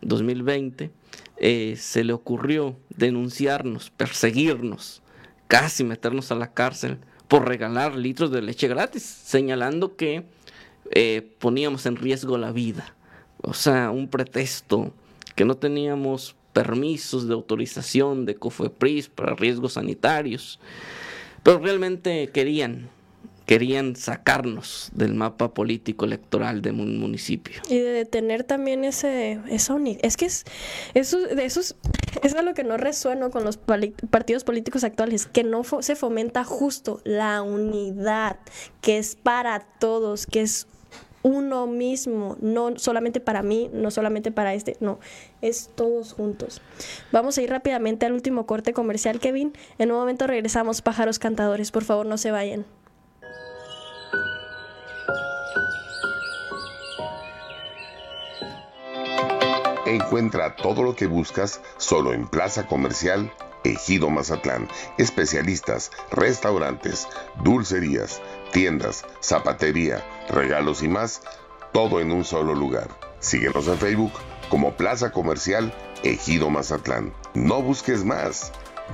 2020, eh, se le ocurrió denunciarnos, perseguirnos, casi meternos a la cárcel por regalar litros de leche gratis, señalando que eh, poníamos en riesgo la vida. O sea, un pretexto que no teníamos permisos de autorización de COFEPRIS para riesgos sanitarios. Pero realmente querían, querían sacarnos del mapa político electoral de un municipio. Y de detener también ese, unidad. Es que es, eso, de esos, es lo que no resueno con los partidos políticos actuales, que no se fomenta justo la unidad, que es para todos, que es uno mismo, no solamente para mí, no solamente para este, no, es todos juntos. Vamos a ir rápidamente al último corte comercial, Kevin. En un momento regresamos, pájaros cantadores, por favor no se vayan. Encuentra todo lo que buscas solo en Plaza Comercial Ejido Mazatlán. Especialistas, restaurantes, dulcerías, tiendas, zapatería, regalos y más, todo en un solo lugar. Síguenos en Facebook como Plaza Comercial Ejido Mazatlán. No busques más.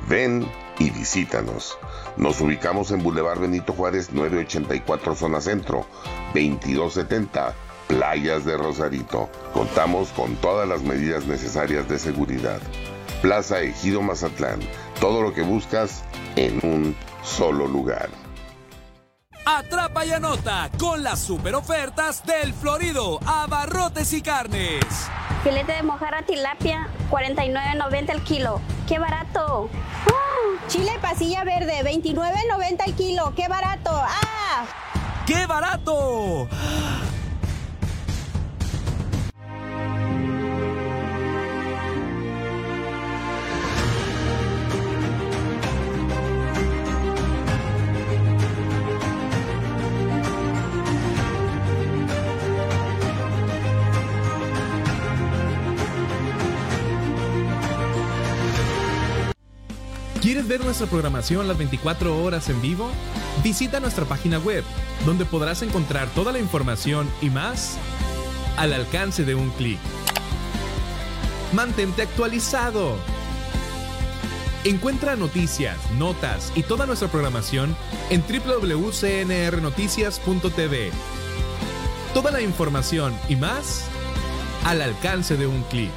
Ven y visítanos. Nos ubicamos en Boulevard Benito Juárez 984 Zona Centro, 2270 Playas de Rosarito. Contamos con todas las medidas necesarias de seguridad. Plaza Ejido Mazatlán. Todo lo que buscas en un solo lugar. Atrapa y anota con las super ofertas del Florido Abarrotes y Carnes. Filete de mojarra tilapia, 49.90 el kilo. ¡Qué barato! Chile pasilla verde, 29.90 el kilo. ¡Qué barato! ¡Ah! ¡Qué barato! ¿Quieres ver nuestra programación las 24 horas en vivo? Visita nuestra página web, donde podrás encontrar toda la información y más al alcance de un clic. Mantente actualizado. Encuentra noticias, notas y toda nuestra programación en www.cnrnoticias.tv. Toda la información y más al alcance de un clic.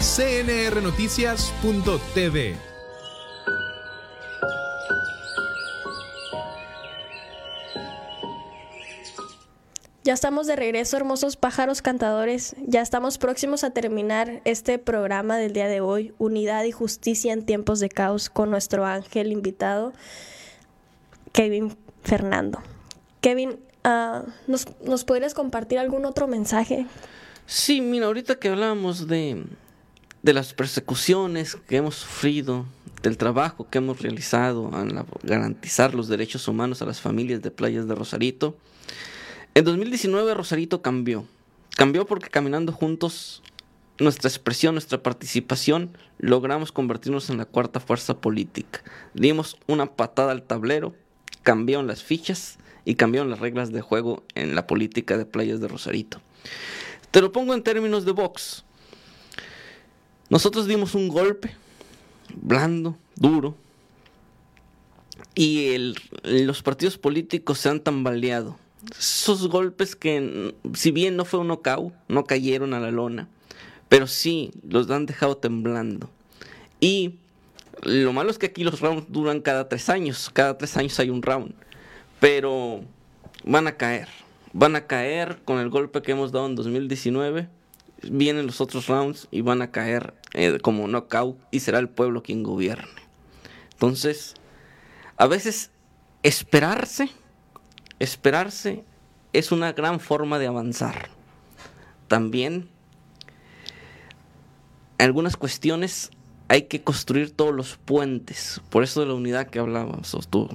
cnrnoticias.tv Ya estamos de regreso, hermosos pájaros cantadores. Ya estamos próximos a terminar este programa del día de hoy, Unidad y Justicia en tiempos de caos, con nuestro ángel invitado, Kevin Fernando. Kevin, uh, ¿nos, ¿nos podrías compartir algún otro mensaje? Sí, mira, ahorita que hablábamos de, de las persecuciones que hemos sufrido, del trabajo que hemos realizado en garantizar los derechos humanos a las familias de playas de Rosarito, en 2019 Rosarito cambió. Cambió porque caminando juntos, nuestra expresión, nuestra participación, logramos convertirnos en la cuarta fuerza política. Dimos una patada al tablero, cambiaron las fichas y cambiaron las reglas de juego en la política de playas de Rosarito. Te lo pongo en términos de Vox. Nosotros dimos un golpe blando, duro, y los partidos políticos se han tambaleado esos golpes que, si bien no fue un knockout, no cayeron a la lona, pero sí los han dejado temblando. Y lo malo es que aquí los rounds duran cada tres años, cada tres años hay un round, pero van a caer, van a caer con el golpe que hemos dado en 2019. Vienen los otros rounds y van a caer eh, como knockout y será el pueblo quien gobierne. Entonces, a veces esperarse Esperarse es una gran forma de avanzar. También, en algunas cuestiones hay que construir todos los puentes. Por eso de la unidad que hablábamos tú.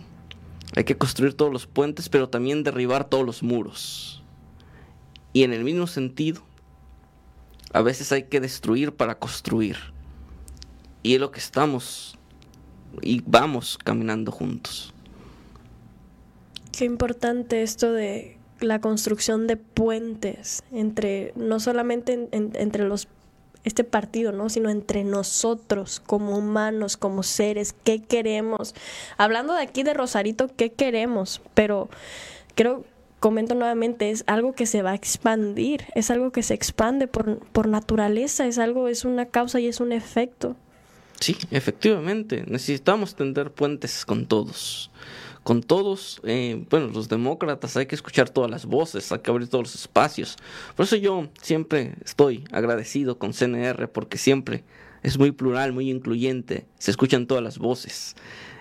Hay que construir todos los puentes, pero también derribar todos los muros. Y en el mismo sentido, a veces hay que destruir para construir. Y es lo que estamos y vamos caminando juntos. Qué importante esto de la construcción de puentes entre, no solamente entre los este partido, ¿no? Sino entre nosotros como humanos, como seres, ¿qué queremos? Hablando de aquí de Rosarito, ¿qué queremos? Pero creo, comento nuevamente, es algo que se va a expandir, es algo que se expande por, por naturaleza, es algo, es una causa y es un efecto. Sí, efectivamente, necesitamos tender puentes con todos con todos, eh, bueno, los demócratas, hay que escuchar todas las voces, hay que abrir todos los espacios. Por eso yo siempre estoy agradecido con CNR porque siempre es muy plural, muy incluyente, se escuchan todas las voces.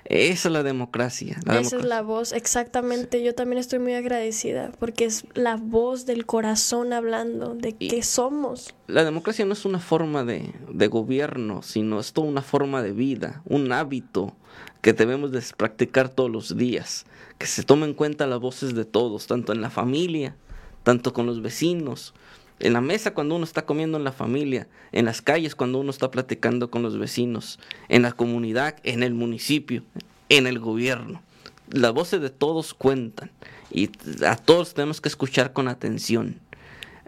Esa es la democracia. Esa es la voz, exactamente. Yo también estoy muy agradecida porque es la voz del corazón hablando de qué somos. La democracia no es una forma de, de gobierno, sino es toda una forma de vida, un hábito que debemos de practicar todos los días, que se tomen en cuenta las voces de todos, tanto en la familia, tanto con los vecinos, en la mesa cuando uno está comiendo en la familia, en las calles cuando uno está platicando con los vecinos, en la comunidad, en el municipio, en el gobierno. Las voces de todos cuentan y a todos tenemos que escuchar con atención.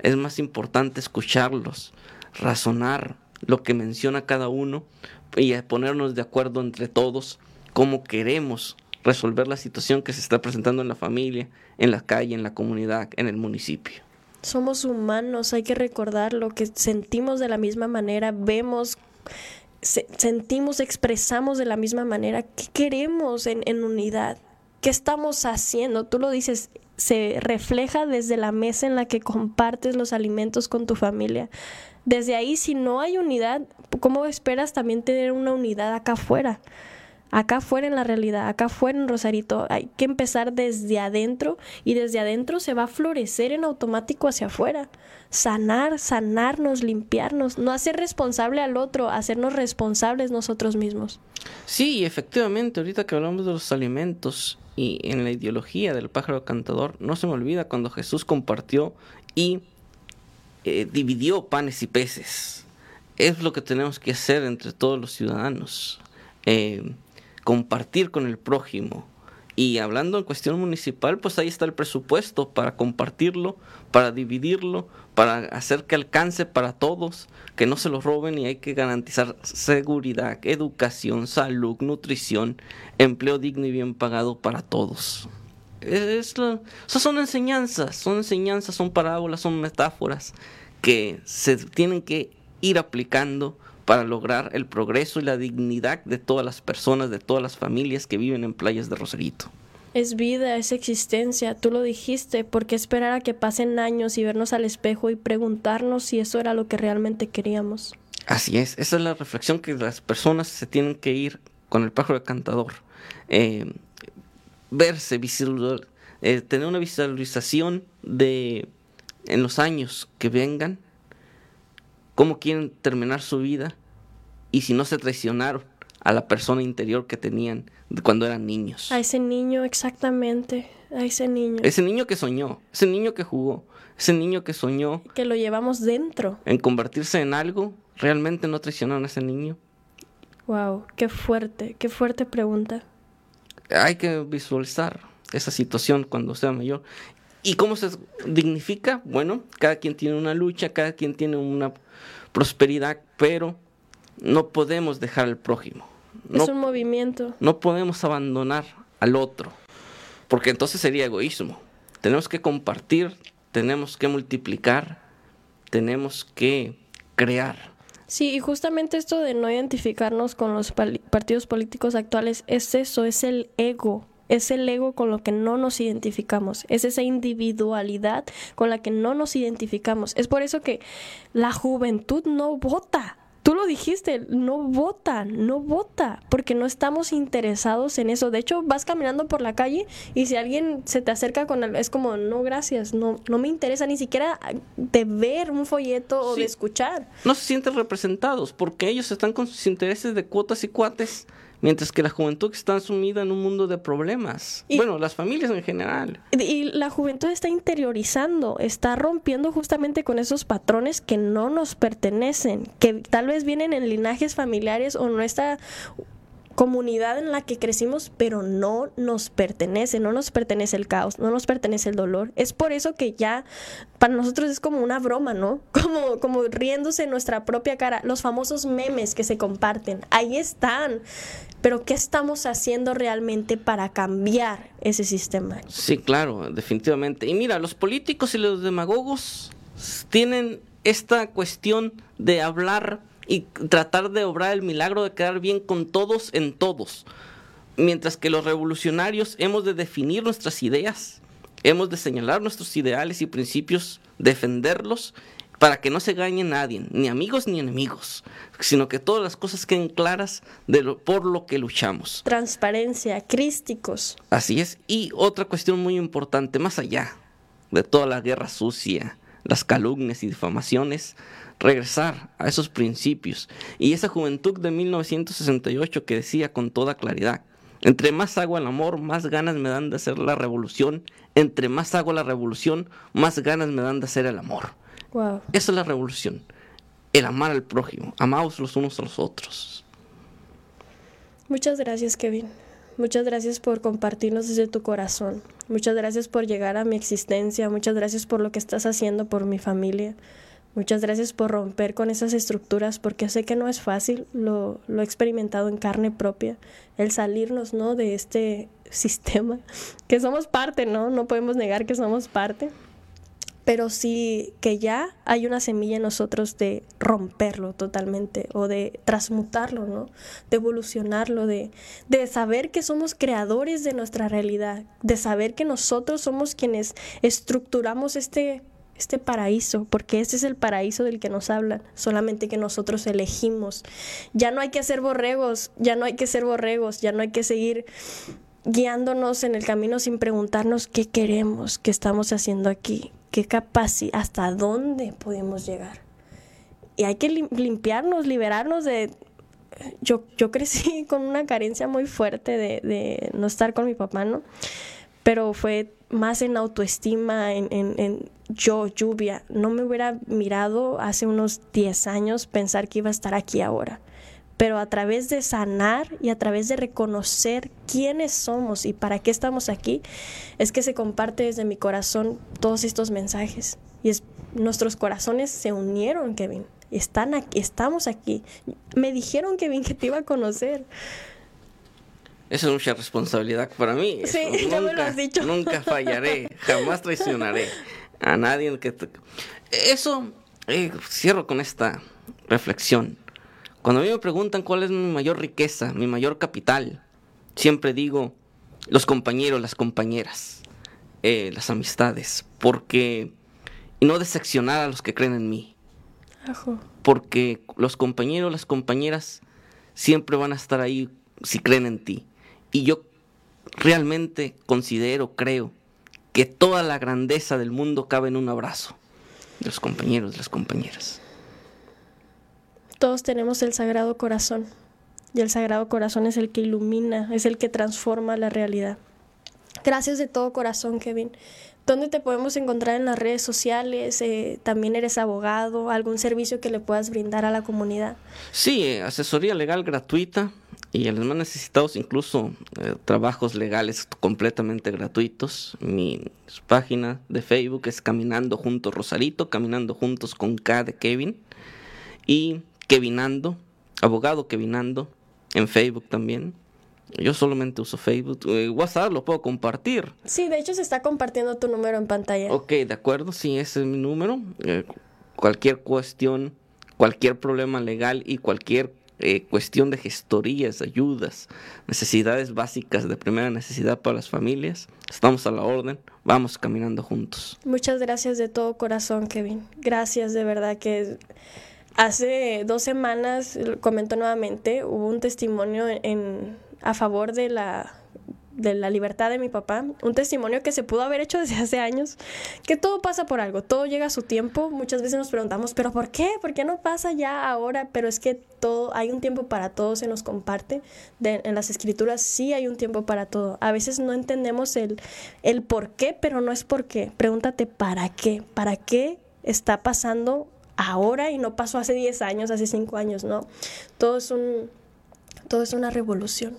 Es más importante escucharlos, razonar lo que menciona cada uno y ponernos de acuerdo entre todos cómo queremos resolver la situación que se está presentando en la familia, en la calle, en la comunidad, en el municipio. Somos humanos, hay que recordar lo que sentimos de la misma manera, vemos, sentimos, expresamos de la misma manera. ¿Qué queremos en, en unidad? ¿Qué estamos haciendo? Tú lo dices, se refleja desde la mesa en la que compartes los alimentos con tu familia. Desde ahí, si no hay unidad, ¿cómo esperas también tener una unidad acá afuera? Acá fuera en la realidad, acá fuera en Rosarito. Hay que empezar desde adentro y desde adentro se va a florecer en automático hacia afuera. Sanar, sanarnos, limpiarnos, no hacer responsable al otro, hacernos responsables nosotros mismos. Sí, efectivamente, ahorita que hablamos de los alimentos y en la ideología del pájaro cantador, no se me olvida cuando Jesús compartió y eh, dividió panes y peces. Es lo que tenemos que hacer entre todos los ciudadanos. Eh, compartir con el prójimo. Y hablando en cuestión municipal, pues ahí está el presupuesto para compartirlo, para dividirlo, para hacer que alcance para todos, que no se lo roben y hay que garantizar seguridad, educación, salud, nutrición, empleo digno y bien pagado para todos. Es son enseñanzas, son enseñanzas, son parábolas, son metáforas que se tienen que ir aplicando para lograr el progreso y la dignidad de todas las personas, de todas las familias que viven en playas de Rosarito. Es vida, es existencia, tú lo dijiste, ¿por qué esperar a que pasen años y vernos al espejo y preguntarnos si eso era lo que realmente queríamos? Así es, esa es la reflexión que las personas se tienen que ir con el pájaro de cantador. Eh, verse, eh, tener una visualización de en los años que vengan, cómo quieren terminar su vida y si no se traicionaron a la persona interior que tenían cuando eran niños. A ese niño, exactamente, a ese niño. Ese niño que soñó, ese niño que jugó, ese niño que soñó. Que lo llevamos dentro. En convertirse en algo, ¿realmente no traicionaron a ese niño? Wow, qué fuerte, qué fuerte pregunta. Hay que visualizar esa situación cuando sea mayor. ¿Y cómo se dignifica? Bueno, cada quien tiene una lucha, cada quien tiene una prosperidad, pero no podemos dejar al prójimo. es un movimiento. No podemos abandonar al otro, porque entonces sería egoísmo. Tenemos que compartir, tenemos que multiplicar, tenemos que crear. Sí, y justamente esto de no identificarnos con los partidos políticos actuales es eso, es el ego es el ego con lo que no nos identificamos, es esa individualidad con la que no nos identificamos. Es por eso que la juventud no vota. Tú lo dijiste, no vota, no vota, porque no estamos interesados en eso. De hecho, vas caminando por la calle y si alguien se te acerca con algo, es como, no, gracias, no, no me interesa ni siquiera de ver un folleto o de escuchar. No se sienten representados porque ellos están con sus intereses de cuotas y cuates mientras que la juventud está sumida en un mundo de problemas. bueno, las familias en general. Y la juventud está interiorizando, está rompiendo justamente con esos patrones que no nos pertenecen, que tal vez vienen en linajes familiares o nuestra comunidad en la que crecimos, pero no nos pertenece, no nos pertenece el caos, no nos pertenece el dolor. Es por eso que ya para nosotros es como una broma, ¿no? Como, como riéndose en nuestra propia cara. Los famosos memes que se comparten, ahí están. Pero ¿qué estamos haciendo realmente para cambiar ese sistema? Sí, claro, definitivamente. Y mira, los políticos y los demagogos tienen esta cuestión de hablar y tratar de obrar el milagro de quedar bien con todos en todos. Mientras que los revolucionarios hemos de definir nuestras ideas, hemos de señalar nuestros ideales y principios, defenderlos para que no se engañe nadie, ni amigos ni enemigos, sino que todas las cosas queden claras de lo, por lo que luchamos. Transparencia, crísticos. Así es. Y otra cuestión muy importante, más allá de toda la guerra sucia, las calumnias y difamaciones, regresar a esos principios. Y esa juventud de 1968 que decía con toda claridad, entre más hago el amor, más ganas me dan de hacer la revolución. Entre más hago la revolución, más ganas me dan de hacer el amor. Wow. Esa es la revolución. El amar al prójimo. Amaos los unos a los otros. Muchas gracias, Kevin. Muchas gracias por compartirnos desde tu corazón. Muchas gracias por llegar a mi existencia. Muchas gracias por lo que estás haciendo por mi familia. Muchas gracias por romper con esas estructuras porque sé que no es fácil, lo, lo he experimentado en carne propia, el salirnos ¿no? de este sistema, que somos parte, ¿no? No podemos negar que somos parte, pero sí que ya hay una semilla en nosotros de romperlo totalmente o de transmutarlo, ¿no? De evolucionarlo, de, de saber que somos creadores de nuestra realidad, de saber que nosotros somos quienes estructuramos este este paraíso, porque ese es el paraíso del que nos hablan, solamente que nosotros elegimos. Ya no hay que ser borregos, ya no hay que ser borregos, ya no hay que seguir guiándonos en el camino sin preguntarnos qué queremos, qué estamos haciendo aquí, qué capacidad, hasta dónde podemos llegar. Y hay que limpiarnos, liberarnos de... Yo, yo crecí con una carencia muy fuerte de, de no estar con mi papá, ¿no? Pero fue más en autoestima, en, en, yo, lluvia. No me hubiera mirado hace unos 10 años pensar que iba a estar aquí ahora. Pero a través de sanar y a través de reconocer quiénes somos y para qué estamos aquí, es que se comparte desde mi corazón todos estos mensajes. Y es, nuestros corazones se unieron, Kevin. Están aquí, estamos aquí. Me dijeron, Kevin, que te iba a conocer. Eso es mucha responsabilidad para mí. Sí, ya me lo has dicho. Nunca fallaré, jamás traicionaré a nadie. Que Eso, eh, cierro con esta reflexión. Cuando a mí me preguntan cuál es mi mayor riqueza, mi mayor capital, siempre digo los compañeros, las compañeras, eh, las amistades, porque y no decepcionar a los que creen en mí, porque los compañeros, las compañeras siempre van a estar ahí si creen en ti, y yo realmente considero, creo que toda la grandeza del mundo cabe en un abrazo de los compañeros, de las compañeras. Todos tenemos el Sagrado Corazón y el Sagrado Corazón es el que ilumina, es el que transforma la realidad. Gracias de todo corazón, Kevin. ¿Dónde te podemos encontrar en las redes sociales? Eh, ¿También eres abogado? ¿Algún servicio que le puedas brindar a la comunidad? Sí, eh, asesoría legal gratuita y a los más necesitados incluso eh, trabajos legales completamente gratuitos. Mi página de Facebook es Caminando Juntos Rosarito, Caminando Juntos con K de Kevin y Kevinando, abogado Kevinando en Facebook también. Yo solamente uso Facebook. Eh, WhatsApp lo puedo compartir. Sí, de hecho se está compartiendo tu número en pantalla. Ok, de acuerdo, sí, ese es mi número. Eh, cualquier cuestión, cualquier problema legal y cualquier eh, cuestión de gestorías, ayudas, necesidades básicas de primera necesidad para las familias, estamos a la orden, vamos caminando juntos. Muchas gracias de todo corazón, Kevin. Gracias de verdad que hace dos semanas, comento nuevamente, hubo un testimonio en a favor de la, de la libertad de mi papá, un testimonio que se pudo haber hecho desde hace años, que todo pasa por algo, todo llega a su tiempo, muchas veces nos preguntamos, pero ¿por qué? ¿Por qué no pasa ya ahora? Pero es que todo, hay un tiempo para todo, se nos comparte, en las escrituras sí hay un tiempo para todo, a veces no entendemos el, el por qué, pero no es por qué, pregúntate ¿para qué? ¿Para qué está pasando ahora y no pasó hace 10 años, hace 5 años, ¿no? Todo es un... Todo es una revolución.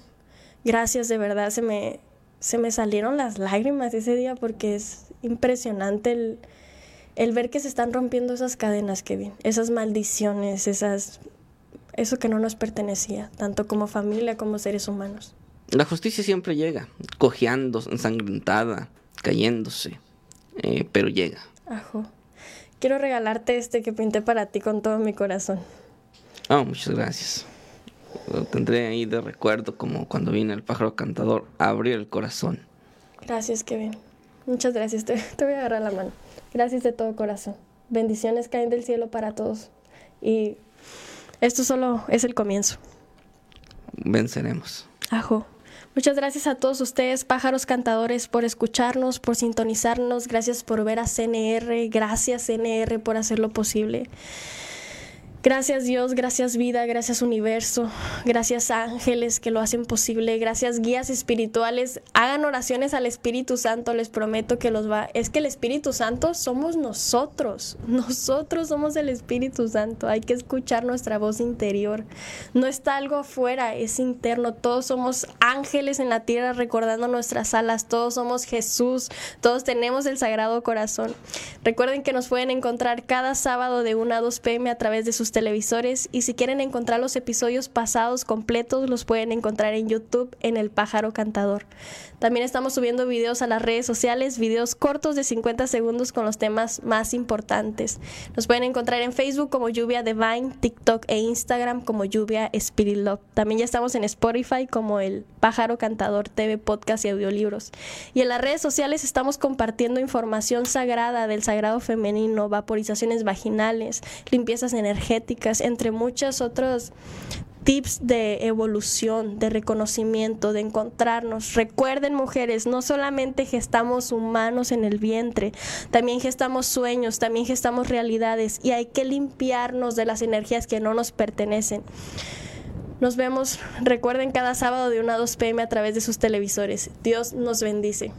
Gracias, de verdad, se me, se me salieron las lágrimas ese día porque es impresionante el, el ver que se están rompiendo esas cadenas, Kevin, esas maldiciones, esas, eso que no nos pertenecía, tanto como familia como seres humanos. La justicia siempre llega, cojeando, ensangrentada, cayéndose, eh, pero llega. Ajo. Quiero regalarte este que pinté para ti con todo mi corazón. Oh, muchas gracias. Lo tendré ahí de recuerdo como cuando vine el pájaro cantador a abrir el corazón. Gracias, Kevin. Muchas gracias. Te, te voy a agarrar la mano. Gracias de todo corazón. Bendiciones caen del cielo para todos. Y esto solo es el comienzo. Venceremos. Ajo. Muchas gracias a todos ustedes, pájaros cantadores, por escucharnos, por sintonizarnos. Gracias por ver a CNR. Gracias, CNR, por hacerlo posible. Gracias Dios, gracias vida, gracias universo, gracias ángeles que lo hacen posible, gracias guías espirituales. Hagan oraciones al Espíritu Santo, les prometo que los va. Es que el Espíritu Santo somos nosotros, nosotros somos el Espíritu Santo. Hay que escuchar nuestra voz interior. No está algo afuera, es interno. Todos somos ángeles en la tierra recordando nuestras alas, todos somos Jesús, todos tenemos el Sagrado Corazón. Recuerden que nos pueden encontrar cada sábado de 1 a 2 pm a través de sus televisores y si quieren encontrar los episodios pasados completos los pueden encontrar en YouTube en El Pájaro Cantador. También estamos subiendo videos a las redes sociales, videos cortos de 50 segundos con los temas más importantes. Nos pueden encontrar en Facebook como Lluvia Divine, TikTok e Instagram como Lluvia Spirit Love. También ya estamos en Spotify como El Pájaro Cantador TV, podcast y audiolibros. Y en las redes sociales estamos compartiendo información sagrada del sagrado femenino, vaporizaciones vaginales, limpiezas energéticas, entre muchos otros tips de evolución, de reconocimiento, de encontrarnos. Recuerden, mujeres, no solamente gestamos humanos en el vientre, también gestamos sueños, también gestamos realidades y hay que limpiarnos de las energías que no nos pertenecen. Nos vemos, recuerden, cada sábado de 1 a 2 pm a través de sus televisores. Dios nos bendice.